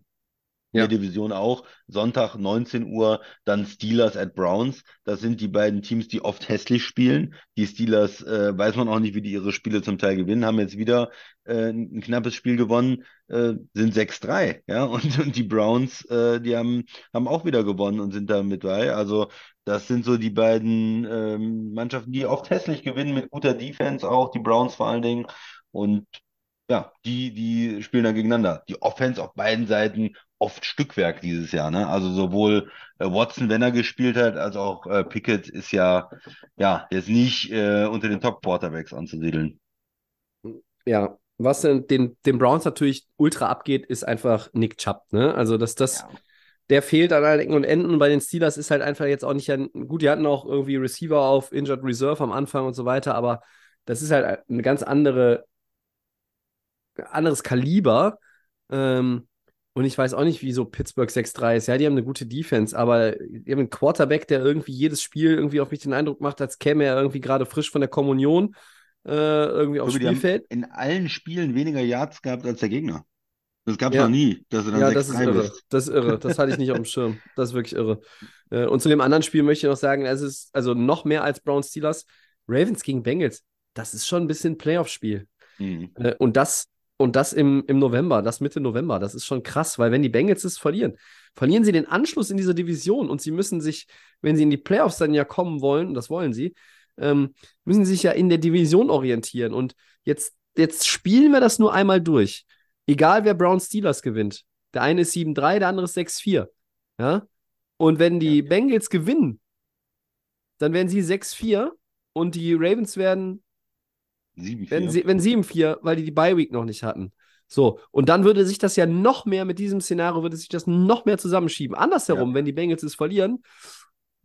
Ja. der Division auch. Sonntag 19 Uhr, dann Steelers at Browns. Das sind die beiden Teams, die oft hässlich spielen. Die Steelers äh, weiß man auch nicht, wie die ihre Spiele zum Teil gewinnen, haben jetzt wieder äh, ein knappes Spiel gewonnen, äh, sind 6-3. Ja, und, und die Browns, äh, die haben, haben auch wieder gewonnen und sind da mit bei. Also, das sind so die beiden ähm, Mannschaften, die oft hässlich gewinnen mit guter Defense, auch die Browns vor allen Dingen. Und ja, die, die spielen dann gegeneinander. Die Offense auf beiden Seiten oft Stückwerk dieses Jahr, ne? Also sowohl äh, Watson, wenn er gespielt hat, als auch äh, Pickett ist ja, ja, jetzt nicht äh, unter den Top-Quarterbacks anzusiedeln. Ja, was denn den, den Browns natürlich ultra abgeht, ist einfach Nick Chubb, ne? Also, dass das, Ja. der fehlt an allen Ecken und Enden. Bei den Steelers ist halt einfach jetzt auch nicht ein, gut, die hatten auch irgendwie Receiver auf Injured Reserve am Anfang und so weiter, aber das ist halt eine ganz andere, anderes Kaliber. Ähm, und ich weiß auch nicht, wieso Pittsburgh 6-3 ist. Ja, die haben eine gute Defense, aber die haben einen Quarterback, der irgendwie jedes Spiel irgendwie auf mich den Eindruck macht, als käme er irgendwie gerade frisch von der Kommunion äh, irgendwie aufs haben Spielfeld. in allen Spielen weniger Yards gehabt als der Gegner. Das gab es Ja. noch nie, dass du dann Ja, das ist 6-3 irre. bist. Das ist irre. Das hatte ich nicht auf dem Schirm. Das ist wirklich irre. Äh, Und zu dem anderen Spiel möchte ich noch sagen, es ist also noch mehr als Browns Steelers. Ravens gegen Bengals. Das ist schon ein bisschen Playoff-Spiel. Mhm. Äh, Und das, und das im, im November, das Mitte November, das ist schon krass, weil wenn die Bengals es verlieren, verlieren sie den Anschluss in dieser Division und sie müssen sich, wenn sie in die Playoffs dann ja kommen wollen, und das wollen sie, ähm, müssen sie sich ja in der Division orientieren. Und jetzt, jetzt spielen wir das nur einmal durch. Egal wer Brown Steelers gewinnt. Der eine ist 7-3, der andere ist 6-4. Ja? Und wenn die Bengals gewinnen, dann werden sie 6-4 und die Ravens werden 7-4. wenn, wenn 7-4, weil die die Bye-Week noch nicht hatten. So, und dann würde sich das ja noch mehr, mit diesem Szenario würde sich das noch mehr zusammenschieben. Andersherum, Ja. wenn die Bengals es verlieren,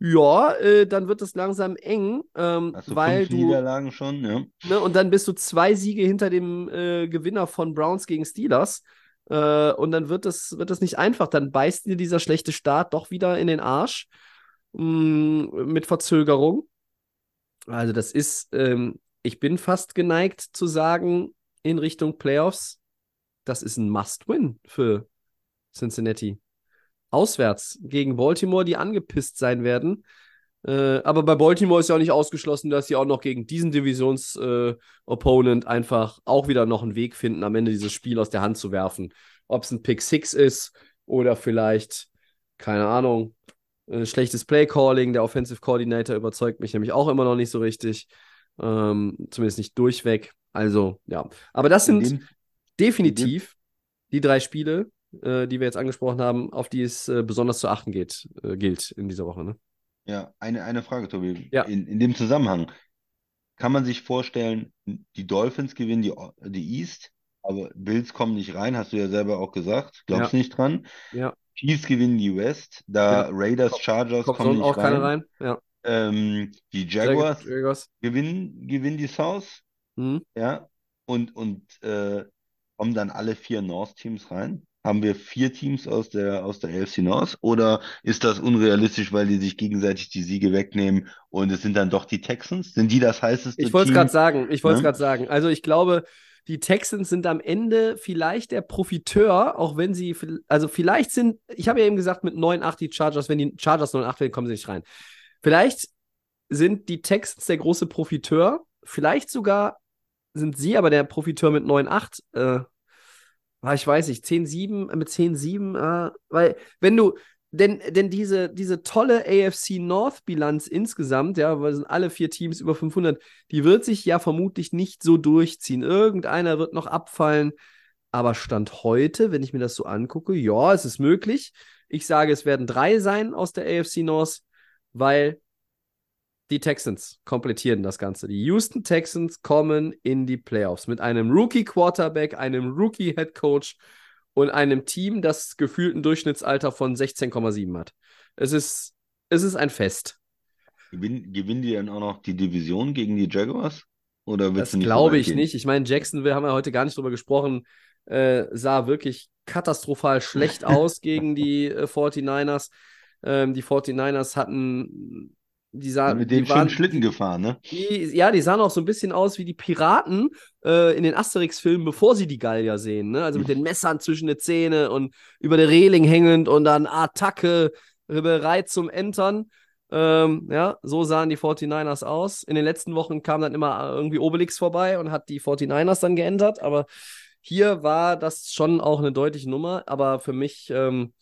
ja, äh, dann wird es langsam eng, ähm, du weil fünf du, Niederlagen schon, ja. ne, und dann bist du zwei Siege hinter dem äh, Gewinner von Browns gegen Steelers. Äh, und dann wird das, wird das nicht einfach. Dann beißt dir dieser schlechte Start doch wieder in den Arsch. mh, mit Verzögerung. Also, das ist, ähm, ich bin fast geneigt zu sagen, in Richtung Playoffs, das ist ein Must-Win für Cincinnati. Auswärts gegen Baltimore, die angepisst sein werden. Äh, aber bei Baltimore ist ja auch nicht ausgeschlossen, dass sie auch noch gegen diesen Divisions-Opponent einfach auch wieder noch einen Weg finden, am Ende dieses Spiel aus der Hand zu werfen. Ob es ein Pick Six ist oder vielleicht, keine Ahnung, äh, schlechtes Play-Calling. Der Offensive Coordinator überzeugt mich nämlich auch immer noch nicht so richtig. Ähm, zumindest nicht durchweg. Also, ja. Aber das In sind dem, definitiv die drei Spiele, äh, die wir jetzt angesprochen haben, auf die es äh, besonders zu achten geht, äh, gilt in dieser Woche. Ne? ja, eine, eine Frage, Tobi. Ja. In, in dem Zusammenhang, kann man sich vorstellen, die Dolphins gewinnen die, die East, aber Bills kommen nicht rein, hast du ja selber auch gesagt. Glaubst nicht dran. Ja. Chiefs gewinnen die West, da Ja. Raiders, Chargers Kommt kommen sonst nicht auch rein. rein? Ja. Ähm, die Jaguars Jaguars. gewinnen, gewinnen die South, Mhm. ja, und, und äh, kommen dann alle vier North-Teams rein? Haben wir vier Teams aus der, aus der AFC North? Oder ist das unrealistisch, weil die sich gegenseitig die Siege wegnehmen und es sind dann doch die Texans? Sind die das heißeste Ich wollte es gerade sagen. Ich wollte es Ne? gerade sagen. Also ich glaube, die Texans sind am Ende vielleicht der Profiteur, auch wenn sie, also vielleicht sind, ich habe ja eben gesagt, mit 9-8 die Chargers, wenn die Chargers 9-8 werden, kommen sie nicht rein. Vielleicht sind die Texans der große Profiteur, vielleicht sogar sind sie aber der Profiteur mit 9-8. Äh, ich weiß nicht, 10-7, mit 10-7, äh, weil wenn du, denn, denn diese, diese tolle AFC North-Bilanz insgesamt, ja, weil sind alle vier Teams über 500, die wird sich ja vermutlich nicht so durchziehen. Irgendeiner wird noch abfallen. Aber Stand heute, wenn ich mir das so angucke, ja, es ist möglich. Ich sage, es werden drei sein aus der AFC North, weil die Texans komplettieren das Ganze. Die Houston Texans kommen in die Playoffs mit einem Rookie-Quarterback, einem Rookie-Head-Coach und einem Team, das gefühlt ein Durchschnittsalter von 16,7 hat. Es ist, es ist ein Fest. Gewinn, gewinnen die dann auch noch die Division gegen die Jaguars? Oder Das glaube ich gehen? nicht. Ich meine, Jacksonville haben wir heute gar nicht drüber gesprochen, äh, sah wirklich katastrophal schlecht aus gegen die äh, 49ers. Ähm, die 49ers hatten, die sahen, Mit denen die waren, schön Schlitten gefahren, ne? die, ja, die sahen auch so ein bisschen aus wie die Piraten äh, in den Asterix-Filmen, bevor sie die Gallier sehen. Ne? Also mit den Messern zwischen den Zähne und über der Reling hängend und dann Attacke, äh, bereit zum Entern. Ähm, ja, so sahen die 49ers aus. In den letzten Wochen kam dann immer irgendwie Obelix vorbei und hat die 49ers dann geändert. Aber hier war das schon auch eine deutliche Nummer. Aber für mich, ähm,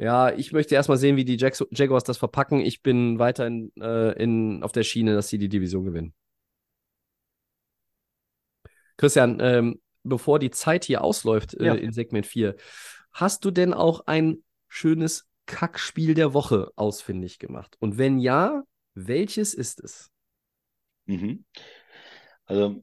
ja, ich möchte erstmal sehen, wie die Jags Jaguars das verpacken. Ich bin weiterhin äh, in, auf der Schiene, dass sie die Division gewinnen. Christian, ähm, bevor die Zeit hier ausläuft äh, Ja. in Segment 4, hast du denn auch ein schönes Kackspiel der Woche ausfindig gemacht? Und wenn ja, welches ist es? Mhm. Also,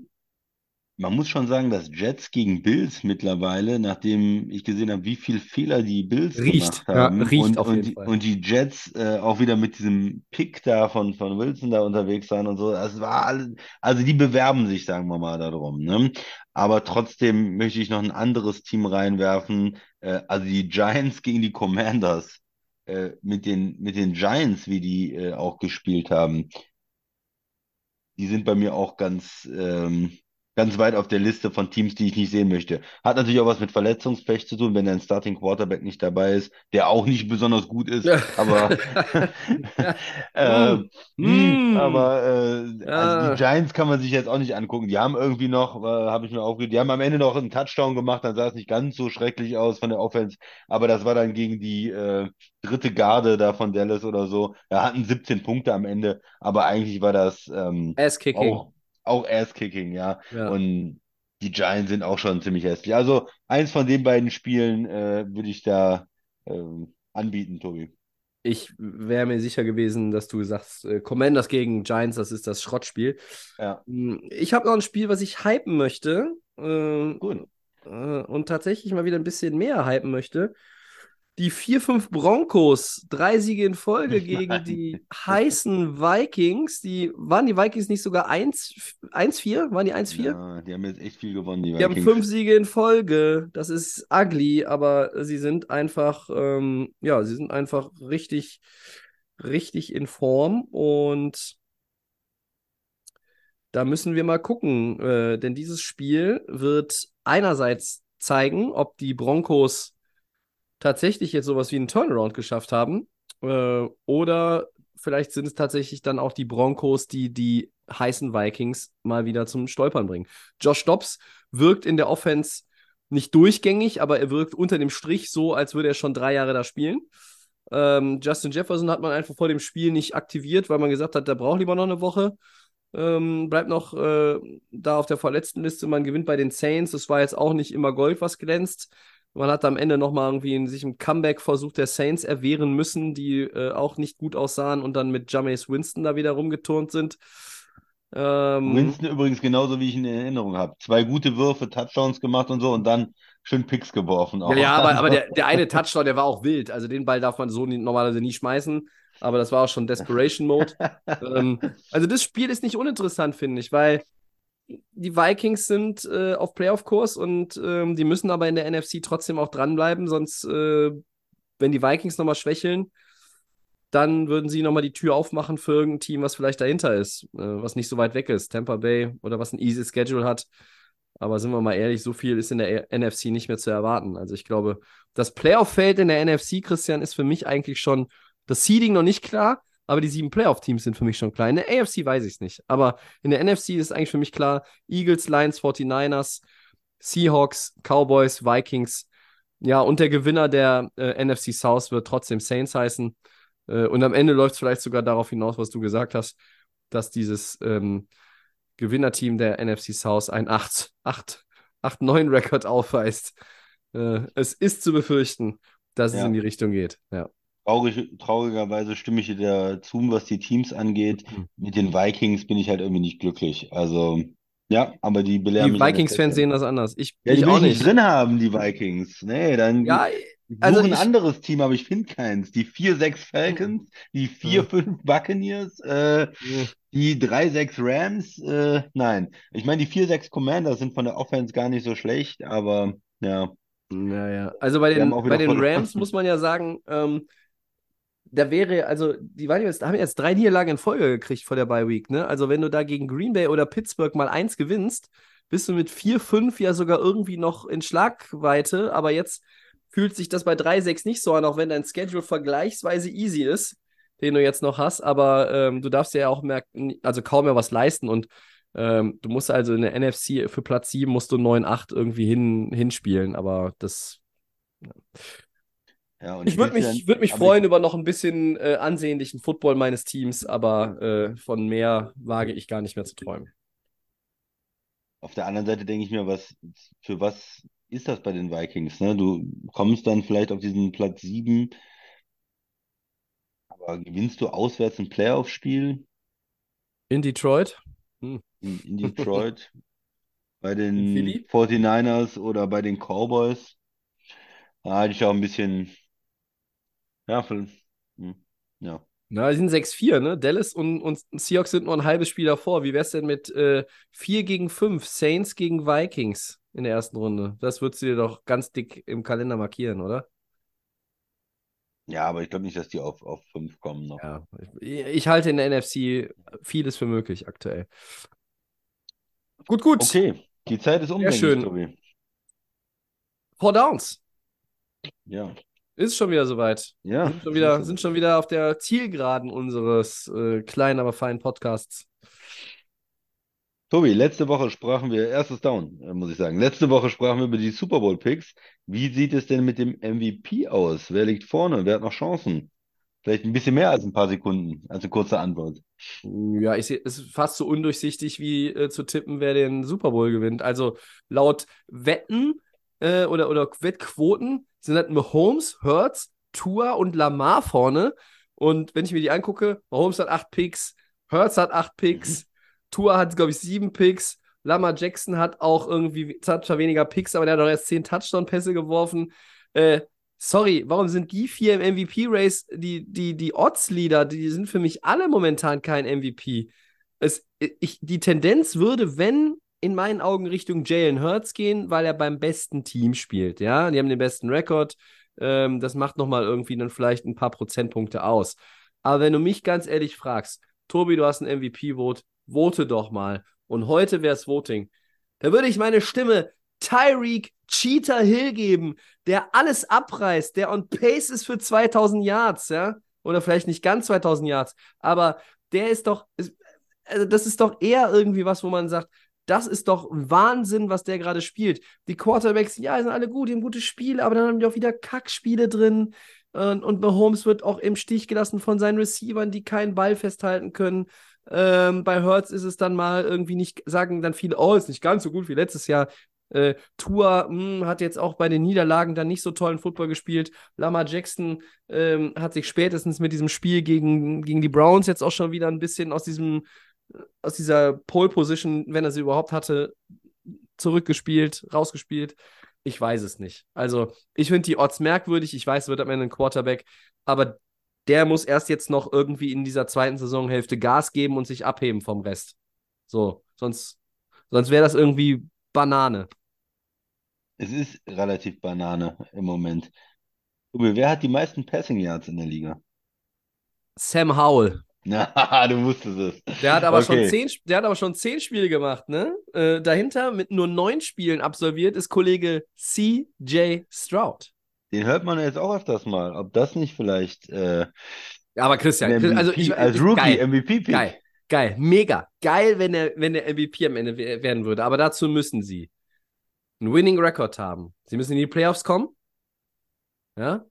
man muss schon sagen, dass Jets gegen Bills mittlerweile, nachdem ich gesehen habe, wie viel Fehler die Bills Riecht, gemacht ja, haben riecht und, auf und, jeden die, Fall. und die Jets äh, auch wieder mit diesem Pick da von, von Wilson da unterwegs waren und so, das war alles, also die bewerben sich, sagen wir mal, darum, ne? Aber trotzdem möchte ich noch ein anderes Team reinwerfen, äh, also die Giants gegen die Commanders, äh, mit den, mit den Giants, wie die äh, auch gespielt haben die sind bei mir auch ganz, ähm, ganz weit auf der Liste von Teams, die ich nicht sehen möchte. Hat natürlich auch was mit Verletzungspech zu tun, wenn dein Starting Quarterback nicht dabei ist, der auch nicht besonders gut ist, aber äh, Mm. mh, aber äh, Ja. also die Giants kann man sich jetzt auch nicht angucken. Die haben irgendwie noch, äh, habe ich mir aufgehört, die haben am Ende noch einen Touchdown gemacht, dann sah es nicht ganz so schrecklich aus von der Offense, aber das war dann gegen die äh, dritte Garde da von Dallas oder so. Da hatten 17 Punkte am Ende, aber eigentlich war das ähm, Ass-Kicking. Auch, Ass-Kicking, ja. Ja. Und die Giants sind auch schon ziemlich hässlich. Also eins von den beiden Spielen äh, würde ich da ähm, anbieten, Tobi. Ich wäre mir sicher gewesen, dass du sagst, äh, Commanders gegen Giants, das ist das Schrottspiel. Ja, Hm, Ich habe noch ein Spiel, was ich hypen möchte. Äh, gut. äh, und tatsächlich mal wieder ein bisschen mehr hypen möchte. Die 4-5 Broncos, drei Siege in Folge gegen Nein. die heißen Vikings. Die, waren die Vikings nicht sogar 1 1-4? Waren die 1-4? Ja, die haben jetzt echt viel gewonnen, die Die haben Vikings. fünf Siege in Folge. Das ist ugly, aber sie sind einfach, ähm, ja, sie sind einfach richtig, richtig in Form und da müssen wir mal gucken, äh, denn dieses Spiel wird einerseits zeigen, ob die Broncos tatsächlich jetzt sowas wie einen Turnaround geschafft haben äh, oder vielleicht sind es tatsächlich dann auch die Broncos, die die heißen Vikings mal wieder zum Stolpern bringen. Josh Dobbs wirkt in der Offense nicht durchgängig, aber er wirkt unter dem Strich so, als würde er schon drei Jahre da spielen. Ähm, Justin Jefferson hat man einfach vor dem Spiel nicht aktiviert, weil man gesagt hat, der braucht lieber noch eine Woche. Ähm, bleibt noch äh, da auf der verletzten Liste. Man gewinnt bei den Saints. Das war jetzt auch nicht immer Gold, was glänzt. Man hat am Ende nochmal irgendwie in sich im Comeback-Versuch der Saints erwehren müssen, die äh, auch nicht gut aussahen und dann mit Jameis Winston da wieder rumgeturnt sind. Ähm, Winston übrigens genauso, wie ich ihn in Erinnerung habe. Zwei gute Würfe, Touchdowns gemacht und so und dann schön Picks geworfen. Ja, auch. ja, aber, aber Also, der, der eine Touchdown, der war auch wild. Also den Ball darf man so nie, normalerweise nie schmeißen. Aber das war auch schon Desperation Mode. ähm, also das Spiel ist nicht uninteressant, finde ich, weil die Vikings sind äh, auf Playoff-Kurs und ähm, die müssen aber in der NFC trotzdem auch dranbleiben, sonst, äh, wenn die Vikings nochmal schwächeln, dann würden sie nochmal die Tür aufmachen für irgendein Team, was vielleicht dahinter ist, äh, was nicht so weit weg ist. Tampa Bay oder was ein easy Schedule hat. Aber sind wir mal ehrlich, so viel ist in der NFC nicht mehr zu erwarten. Also ich glaube, das Playoff-Feld in der NFC, Christian, ist für mich eigentlich schon das Seeding noch nicht klar, aber die sieben Playoff-Teams sind für mich schon klar. In der AFC weiß ich es nicht. Aber in der NFC ist eigentlich für mich klar: Eagles, Lions, 49ers, Seahawks, Cowboys, Vikings. Ja, und der Gewinner der äh, NFC South wird trotzdem Saints heißen. Äh, und am Ende läuft es vielleicht sogar darauf hinaus, was du gesagt hast, dass dieses ähm, Gewinnerteam der NFC South ein 8-9-Rekord aufweist. Äh, es ist zu befürchten, dass es Ja. in die Richtung geht. Ja. Traurig, traurigerweise stimme ich dir dazu, was die Teams angeht. Mhm. Mit den Vikings bin ich halt irgendwie nicht glücklich. Also, ja, aber die belehren Die Vikings-Fans sehen das anders. Ich, Ja, ich die will auch ich nicht drin haben, die Vikings. Nee, dann Ja, ich also suche ein ich- anderes Team, aber ich finde keins. Die 4-6 Falcons, die 4-5 Buccaneers, äh, die 3-6 Rams, äh, nein. Ich meine, die 4-6 Commanders sind von der Offense gar nicht so schlecht, aber ja. Naja, also bei den, bei den. Rams muss man ja sagen, ähm, da wäre, also die waren jetzt, haben jetzt drei Niederlagen in Folge gekriegt vor der Bye Week, ne? Also wenn du da gegen Green Bay oder Pittsburgh mal eins gewinnst, bist du mit 4-5 ja sogar irgendwie noch in Schlagweite, aber jetzt fühlt sich das bei 3-6 nicht so an, auch wenn dein Schedule vergleichsweise easy ist, den du jetzt noch hast, aber ähm, du darfst ja auch mehr, also kaum mehr was leisten und ähm, du musst also in der NFC für Platz 7 musst du 9-8 irgendwie hin, hinspielen, aber das. Ja, und Ich würde mich, würd mich aber freuen über noch ein bisschen äh, ansehnlichen Football meines Teams, aber äh, von mehr wage ich gar nicht mehr zu träumen. Auf der anderen Seite denke ich mir, was, für was ist das bei den Vikings, ne? Du kommst dann vielleicht auf diesen Platz 7, aber gewinnst du auswärts ein Playoff-Spiel In Detroit? in, in Detroit bei den Philly? 49ers oder bei den Cowboys? Da hatte ich auch ein bisschen, ja, für, hm, ja. Na, die sind 6-4, ne? Dallas und, und Seahawks sind nur ein halbes Spiel davor. Wie wär's denn mit äh, 4 gegen 5, Saints gegen Vikings in der ersten Runde? Das würdest du dir doch ganz dick im Kalender markieren, oder? Ja, aber ich glaube nicht, dass die auf, auf 5 kommen noch. Ja, ich, ich halte in der NFC vieles für möglich aktuell. Gut, gut. Okay, die Zeit ist um, Sehr schön. Tobi. Four Downs. Ja, Ist schon wieder soweit. ja. Sind schon wieder, sind schon wieder auf der Zielgeraden unseres äh, kleinen, aber feinen Podcasts. Tobi, letzte Woche sprachen wir, erstes Down, äh, muss ich sagen. Letzte Woche sprachen wir über die Super Bowl Picks. Wie sieht es denn mit dem MVP aus? Wer liegt vorne? Wer hat noch Chancen? Vielleicht ein bisschen mehr als ein paar Sekunden, als eine kurze Antwort. Ja, ich sehe, es ist fast so undurchsichtig wie äh, zu tippen, wer den Super Bowl gewinnt. Also laut Wetten äh, oder, oder Wettquoten sind halt Mahomes, Hurts, Tua und Lamar vorne. Und wenn ich mir die angucke, Mahomes hat acht Picks, Hurts hat acht Picks, Tua hat, glaube ich, sieben Picks, Lamar Jackson hat auch irgendwie zwar weniger Picks, aber der hat doch erst zehn Touchdown-Pässe geworfen. Äh, sorry, warum sind die vier im MVP-Race die, die, die Odds-Leader? Die sind für mich alle momentan kein MVP. Es, ich, die Tendenz würde, wenn in meinen Augen Richtung Jalen Hurts gehen, weil er beim besten Team spielt. Ja, die haben den besten Rekord. Ähm, das macht nochmal irgendwie dann vielleicht ein paar Prozentpunkte aus. Aber wenn du mich ganz ehrlich fragst, Tobi, du hast ein MVP-Vote, vote doch mal. Und heute wäre es Voting. Da würde ich meine Stimme Tyreek Cheetah Hill geben, der alles abreißt, der on pace ist für 2000 Yards, ja? Oder vielleicht nicht ganz 2000 Yards, aber der ist doch, ist, also das ist doch eher irgendwie was, wo man sagt, das ist doch Wahnsinn, was der gerade spielt. Die Quarterbacks, ja, sind alle gut, die haben gute Spiele, aber dann haben die auch wieder Kackspiele drin. Und, Mahomes wird auch im Stich gelassen von seinen Receivern, die keinen Ball festhalten können. Ähm, bei Hurts ist es dann mal irgendwie nicht, sagen dann viele, oh, ist nicht ganz so gut wie letztes Jahr. Äh, Tua mh, hat jetzt auch bei den Niederlagen dann nicht so tollen Football gespielt. Lamar Jackson ähm, hat sich spätestens mit diesem Spiel gegen, gegen die Browns jetzt auch schon wieder ein bisschen aus diesem, aus dieser Pole Position, wenn er sie überhaupt hatte, zurückgespielt, rausgespielt. Ich weiß es nicht. Also, ich finde die Odds merkwürdig. Ich weiß, es wird am Ende ein Quarterback, aber der muss erst jetzt noch irgendwie in dieser zweiten Saisonhälfte Gas geben und sich abheben vom Rest. So, sonst, sonst wäre das irgendwie Banane. Es ist relativ Banane im Moment. Tobi, wer hat die meisten Passing Yards in der Liga? Sam Howell. Na, du wusstest es. Der hat aber schon Okay. zehn, der hat aber schon zehn Spiele gemacht, ne? Äh, dahinter mit nur neun Spielen absolviert ist Kollege CJ Stroud. Den hört man jetzt auch öfters mal. Ob das nicht vielleicht äh, Ja, aber Christian, MVP, also ich, als ich, Rookie geil, MVP-Pick? geil, geil, mega, geil, wenn der, wenn der MVP am Ende we- werden würde. Aber dazu müssen sie einen Winning Record haben. Sie müssen in die Playoffs kommen, ja,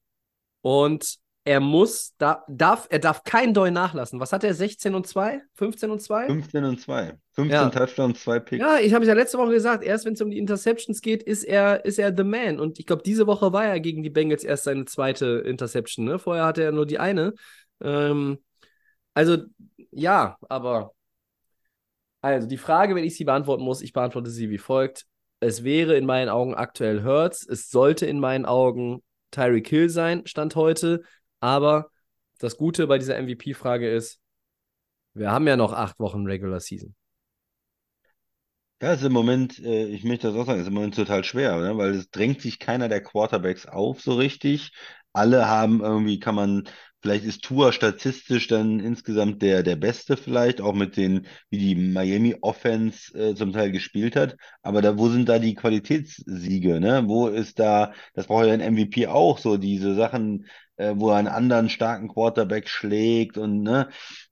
und er muss, da, darf, er darf kein Doy nachlassen. Was hat er? 16 und 2? 15 und 2? 15 und 2. 15 Ja. Touchdowns, 2 Picks. Ja, ich habe es ja letzte Woche gesagt, erst wenn es um die Interceptions geht, ist er, ist er the man. Und ich glaube, diese Woche war er gegen die Bengals erst seine zweite Interception. Ne? Vorher hatte er nur die eine. Ähm, also, ja, aber. Also, die Frage, wenn ich sie beantworten muss, ich beantworte sie wie folgt. Es wäre in meinen Augen aktuell Hurts. Es sollte in meinen Augen Tyreek Hill sein, Stand heute. Aber das Gute bei dieser MVP-Frage ist, wir haben ja noch acht Wochen Regular Season. Ja, ist im Moment, äh, ich möchte das auch sagen, ist im Moment total schwer, ne? Weil es drängt sich keiner der Quarterbacks auf so richtig. Alle haben irgendwie, kann man, vielleicht ist Tua statistisch dann insgesamt der, der Beste vielleicht, auch mit den, wie die Miami Offense äh, zum Teil gespielt hat. Aber da, wo sind da die Qualitätssiege, ne? Wo ist da, das braucht ja ein MVP auch, so diese Sachen, äh, wo er einen anderen starken Quarterback schlägt und ne,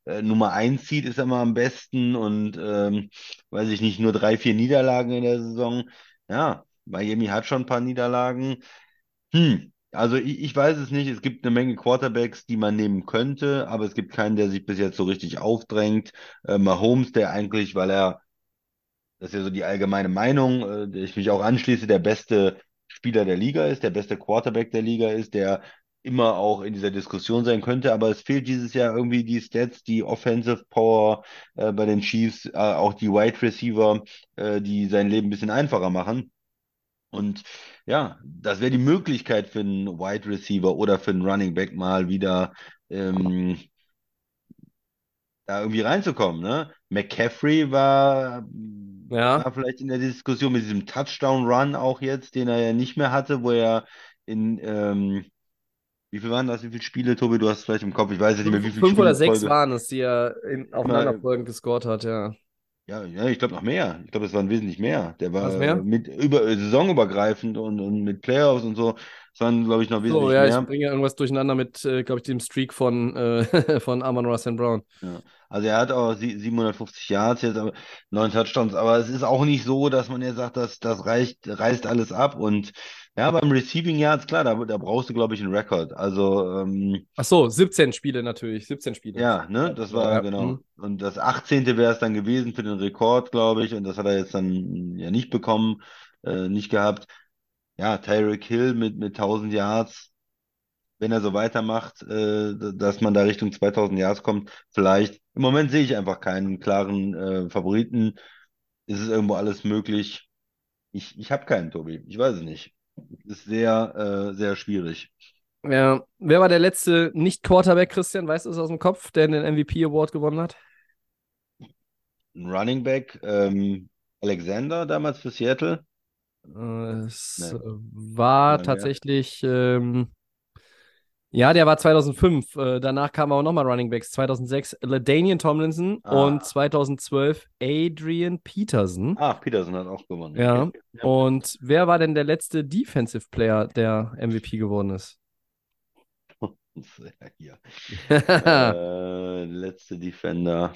äh, Nummer eins zieht, ist immer am besten und ähm, weiß ich nicht, nur drei, vier Niederlagen in der Saison. Ja, Miami hat schon ein paar Niederlagen. Hm, also ich, ich weiß es nicht. Es gibt eine Menge Quarterbacks, die man nehmen könnte, aber es gibt keinen, der sich bis jetzt so richtig aufdrängt. Äh, Mahomes, der eigentlich, weil er, das ist ja so die allgemeine Meinung, äh, der ich mich auch anschließe, der beste Spieler der Liga ist, der beste Quarterback der Liga ist, der immer auch in dieser Diskussion sein könnte, aber es fehlt dieses Jahr irgendwie die Stats, die Offensive Power äh, bei den Chiefs, äh, auch die Wide Receiver, äh, die sein Leben ein bisschen einfacher machen. Und ja, das wäre die Möglichkeit für einen Wide Receiver oder für einen Running Back mal wieder ähm, da irgendwie reinzukommen. Ne? McCaffrey war, Ja. war vielleicht in der Diskussion mit diesem Touchdown-Run auch jetzt, den er ja nicht mehr hatte, wo er in ähm, wie viel waren das? Wie viele Spiele, Tobi? Du hast es vielleicht im Kopf. Ich weiß jetzt nicht mehr, wie viele Fünf Spiele oder sechs Folge. waren es, die er in, aufeinanderfolgend gescored hat, ja. Ja, ja, ich glaube noch mehr. Ich glaube, es waren wesentlich mehr. Der war Was mehr? mit über saisonübergreifend und, und mit Playoffs und so. Es waren, glaube ich, noch wesentlich So, ja, mehr. ich bringe irgendwas durcheinander mit, äh, glaube ich, dem Streak von, äh, von Amon Russell Brown. Ja. Also er hat auch sie- 750 Yards jetzt, aber neun Touchdowns. Aber es ist auch nicht so, dass man jetzt sagt, dass das reicht, reißt alles ab. Und ja, beim Receiving Yards, klar, da, da brauchst du, glaube ich, einen Rekord. Also ähm, Ach so, 17 Spiele natürlich, 17 Spiele. Ja, ne, das war Ja, genau. mhm. Und das 18. wäre es dann gewesen für den Rekord, glaube ich. Und das hat er jetzt dann ja nicht bekommen, äh, nicht gehabt. Ja, Tyreek Hill mit, mit 1000 Yards, wenn er so weitermacht, äh, dass man da Richtung 2000 Yards kommt, vielleicht. Im Moment sehe ich einfach keinen klaren äh, Favoriten. Ist es irgendwo alles möglich? Ich, ich habe keinen, Tobi. Ich weiß es nicht. Ist sehr, äh, sehr schwierig. Ja. Wer war der letzte Nicht-Quarterback, Christian? Weißt du es aus dem Kopf, der den MVP-Award gewonnen hat? Ein Running Back, ähm, Alexander damals für Seattle. Äh, Es Nee. war Ja, wer? tatsächlich, ähm, ja, der war 2005. Äh, danach kamen aber nochmal Running Backs. 2006 LaDainian Tomlinson Ah. und 2012 Adrian Peterson. Ah, Peterson hat auch gewonnen. Ja. Okay. Und wer war denn der letzte Defensive Player, der MVP geworden ist? Hier. Äh, letzte Defender.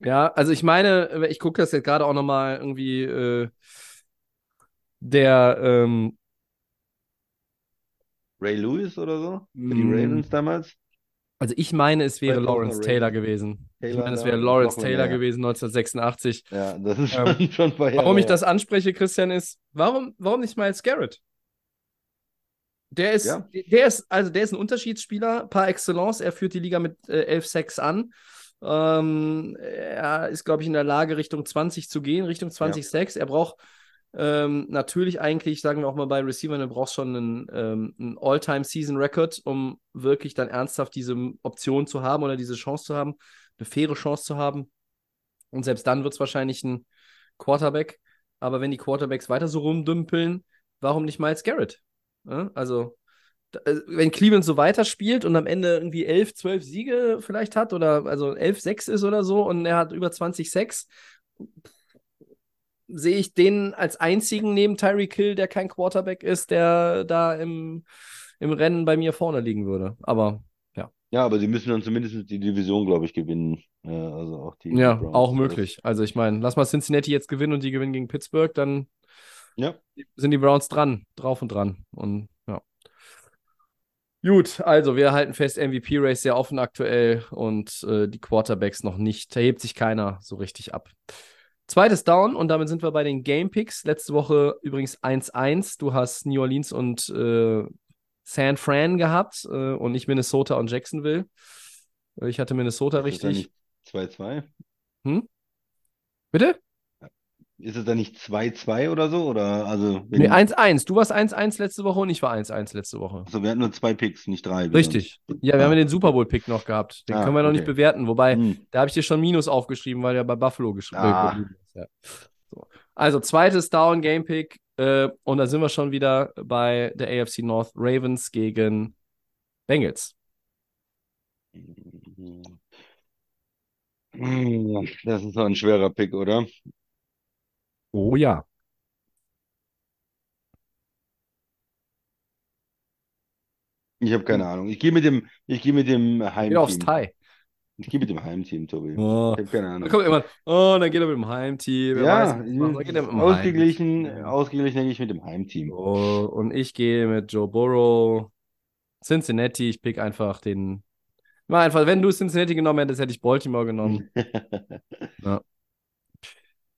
Ja, also ich meine, ich gucke das jetzt gerade auch nochmal irgendwie, äh, der, ähm, Ray Lewis oder so? Für die Mm. Ravens damals? also ich meine, es wäre 2000er Lawrence Taylor gewesen. Ich Taylor meine, es wäre Lawrence Taylor her. gewesen, 1986. Ja, das ist Ähm, schon, schon ein paar Jahre Warum ich das anspreche, Christian, ist, warum, warum nicht Miles Garrett? Der ist, Ja. der ist, also der ist ein Unterschiedsspieler par excellence. Er führt die Liga mit äh, 11 Sacks an. Ähm, er ist, glaube ich, in der Lage, Richtung 20 zu gehen, Richtung 20 Sacks. Er braucht ähm, natürlich eigentlich, sagen wir auch mal bei Receivern, er braucht schon einen, ähm, einen All-Time-Season-Record, um wirklich dann ernsthaft diese Option zu haben oder diese Chance zu haben, eine faire Chance zu haben. Und selbst dann wird es wahrscheinlich ein Quarterback. Aber wenn die Quarterbacks weiter so rumdümpeln, warum nicht Miles Garrett? Ja, also, äh, wenn Cleveland so weiterspielt und am Ende irgendwie 11, 12 Siege vielleicht hat oder also 11, 6 ist oder so und er hat über 20 Sacks, sehe ich den als einzigen neben Tyreek Hill, der kein Quarterback ist, der da im, im Rennen bei mir vorne liegen würde. Aber Ja, aber sie müssen dann zumindest die Division, glaube ich, gewinnen. Äh, also auch die, ja, Browns. auch möglich. Also ich meine, lass mal Cincinnati jetzt gewinnen und die gewinnen gegen Pittsburgh, dann Ja. sind die Browns dran, drauf und dran. Und ja. Gut, also wir halten fest, MVP-Race sehr offen aktuell und äh, die Quarterbacks noch nicht. Da hebt sich keiner so richtig ab. Zweites Down und damit sind wir bei den Game Picks. Letzte Woche übrigens 1-1. Du hast New Orleans und äh, San Fran gehabt äh, und nicht Minnesota und Jacksonville. Ich hatte Minnesota richtig. nicht 2-2? Hm? Bitte? Ist es da nicht 2-2 oder so? Oder also Nee, wenn, 1-1. Du warst 1-1 letzte Woche und ich war 1-1 letzte Woche. also wir hatten nur zwei Picks, nicht drei. Richtig. Ja, wir Ah. haben ja den Super Bowl-Pick noch gehabt. Den Ah, können wir noch nicht okay. bewerten. Wobei. Hm. da habe ich dir schon Minus aufgeschrieben, weil er bei Buffalo geschrieben Ah. ist. Ja. So. Also, zweites Down, Game-Pick. Äh, und da sind wir schon wieder bei der AFC North Ravens gegen Bengals. Hm, Das ist doch ein schwerer Pick, oder? Oh ja. Ich habe keine Ahnung. Ich gehe mit dem, ich gehe mit dem Geht aufs Heimteam. Tie. Ich gehe mit dem Heimteam, Tobi. Oh. Ich habe keine Da Ahnung. kommt immer, oh, dann geht er mit dem Heimteam. Wer weiß, Ja, was. Dann geht er mit dem ausgeglichen, Heimteam. ausgeglichen denke ich mit dem Heimteam. Oh, und ich gehe mit Joe Burrow. Cincinnati, ich pick einfach den. Mach einfach, wenn du Cincinnati genommen hättest, hätte ich Baltimore genommen. Ja.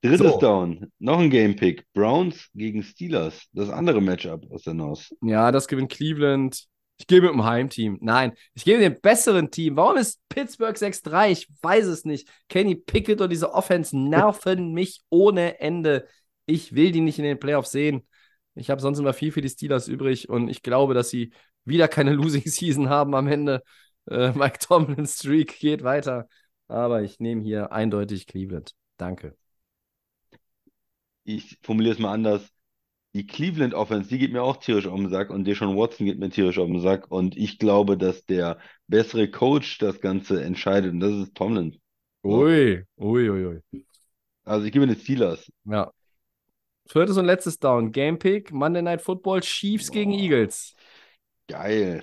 Drittes So. Down. Noch ein Game Pick. Browns gegen Steelers. Das andere Matchup aus der North. Ja, das gewinnt Cleveland. Ich gehe mit dem Heimteam. Nein, ich gehe mit dem besseren Team. Warum ist Pittsburgh 6-3? Ich weiß es nicht. Kenny Pickett und diese Offense nerven mich ohne Ende. Ich will die nicht in den Playoffs sehen. Ich habe sonst immer viel für die Steelers übrig und ich glaube, dass sie wieder keine Losing Season haben am Ende. Äh, Mike Tomlin Streak geht weiter. Aber ich nehme hier eindeutig Cleveland. Danke. Ich formuliere es mal anders. Die Cleveland Offense, die geht mir auch tierisch auf den Sack und Deshaun Watson geht mir tierisch auf den Sack. Und ich glaube, dass der bessere Coach das Ganze entscheidet und das ist Tomlin. Ui, ui, ui, ui. Also ich gebe den Steelers. Ja. Viertes und letztes Down. Game Pick, Monday Night Football, Chiefs gegen Boah. Eagles. Geil.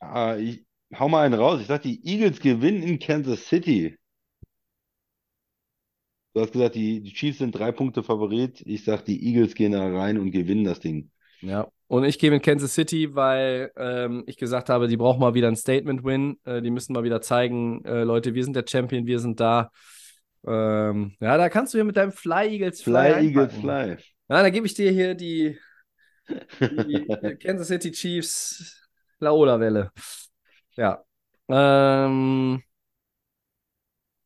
Ah, ich hau mal einen raus. Ich sag, die Eagles gewinnen in Kansas City. Du hast gesagt, die, die Chiefs sind drei Punkte Favorit. Ich sag, die Eagles gehen da rein und gewinnen das Ding. Ja. Und ich gehe mit Kansas City, weil ähm, ich gesagt habe, die brauchen mal wieder ein Statement-Win. Äh, die müssen mal wieder zeigen, äh, Leute, wir sind der Champion, wir sind da. Ähm, ja, da kannst du hier mit deinem Fly Eagles Fly, Fly, Eagles, einpacken. fly. Ja, da gebe ich dir hier die, die Kansas City Chiefs Laola-Welle. Ja. Ähm,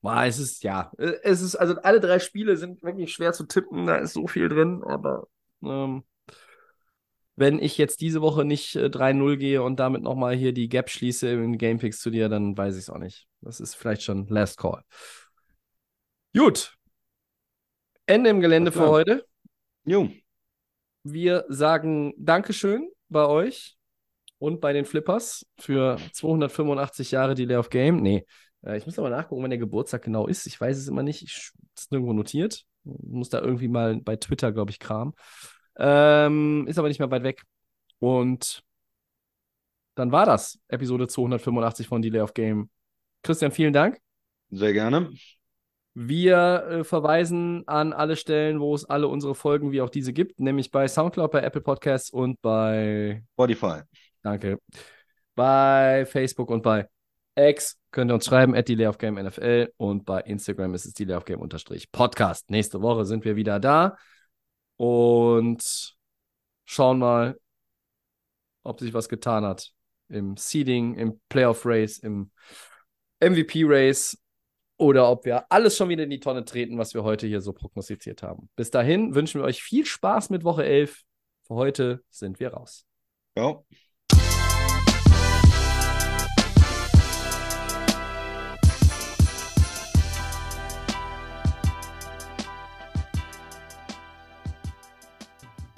boah, es ist, ja, äh, es ist, also alle drei Spiele sind wirklich schwer zu tippen, da ist so viel drin, aber ähm, wenn ich jetzt diese Woche nicht äh, 3-0 gehe und damit nochmal hier die Gap schließe in Gamepicks zu dir, dann weiß ich es auch nicht. Das ist vielleicht schon Last Call. Gut. Ende im Gelände für heute. Jo, Wir sagen Dankeschön bei euch und bei den Flippers für 285 Jahre Delay of Game. Nee, ich muss aber nachgucken, wann der Geburtstag genau ist. Ich weiß es immer nicht. Ich ist nirgendwo notiert. Muss da irgendwie mal bei Twitter, glaube ich, Kram. Ähm, ist aber nicht mehr weit weg. Und dann war das Episode 285 von Delay of Game. Christian, vielen Dank. sehr gerne. Wir äh, verweisen an alle Stellen, wo es alle unsere Folgen wie auch diese gibt, nämlich bei Soundcloud, bei Apple Podcasts und bei, Spotify. danke, bei Facebook und bei X könnt ihr uns schreiben, at Delay Game NFL und bei Instagram ist es Delay of Game Podcast. Nächste Woche sind wir wieder da und schauen mal, ob sich was getan hat im Seeding, im Playoff Race, im MVP Race oder ob wir alles schon wieder in die Tonne treten, was wir heute hier so prognostiziert haben. Bis dahin wünschen wir euch viel Spaß mit Woche 11. Für heute sind wir raus. Ciao.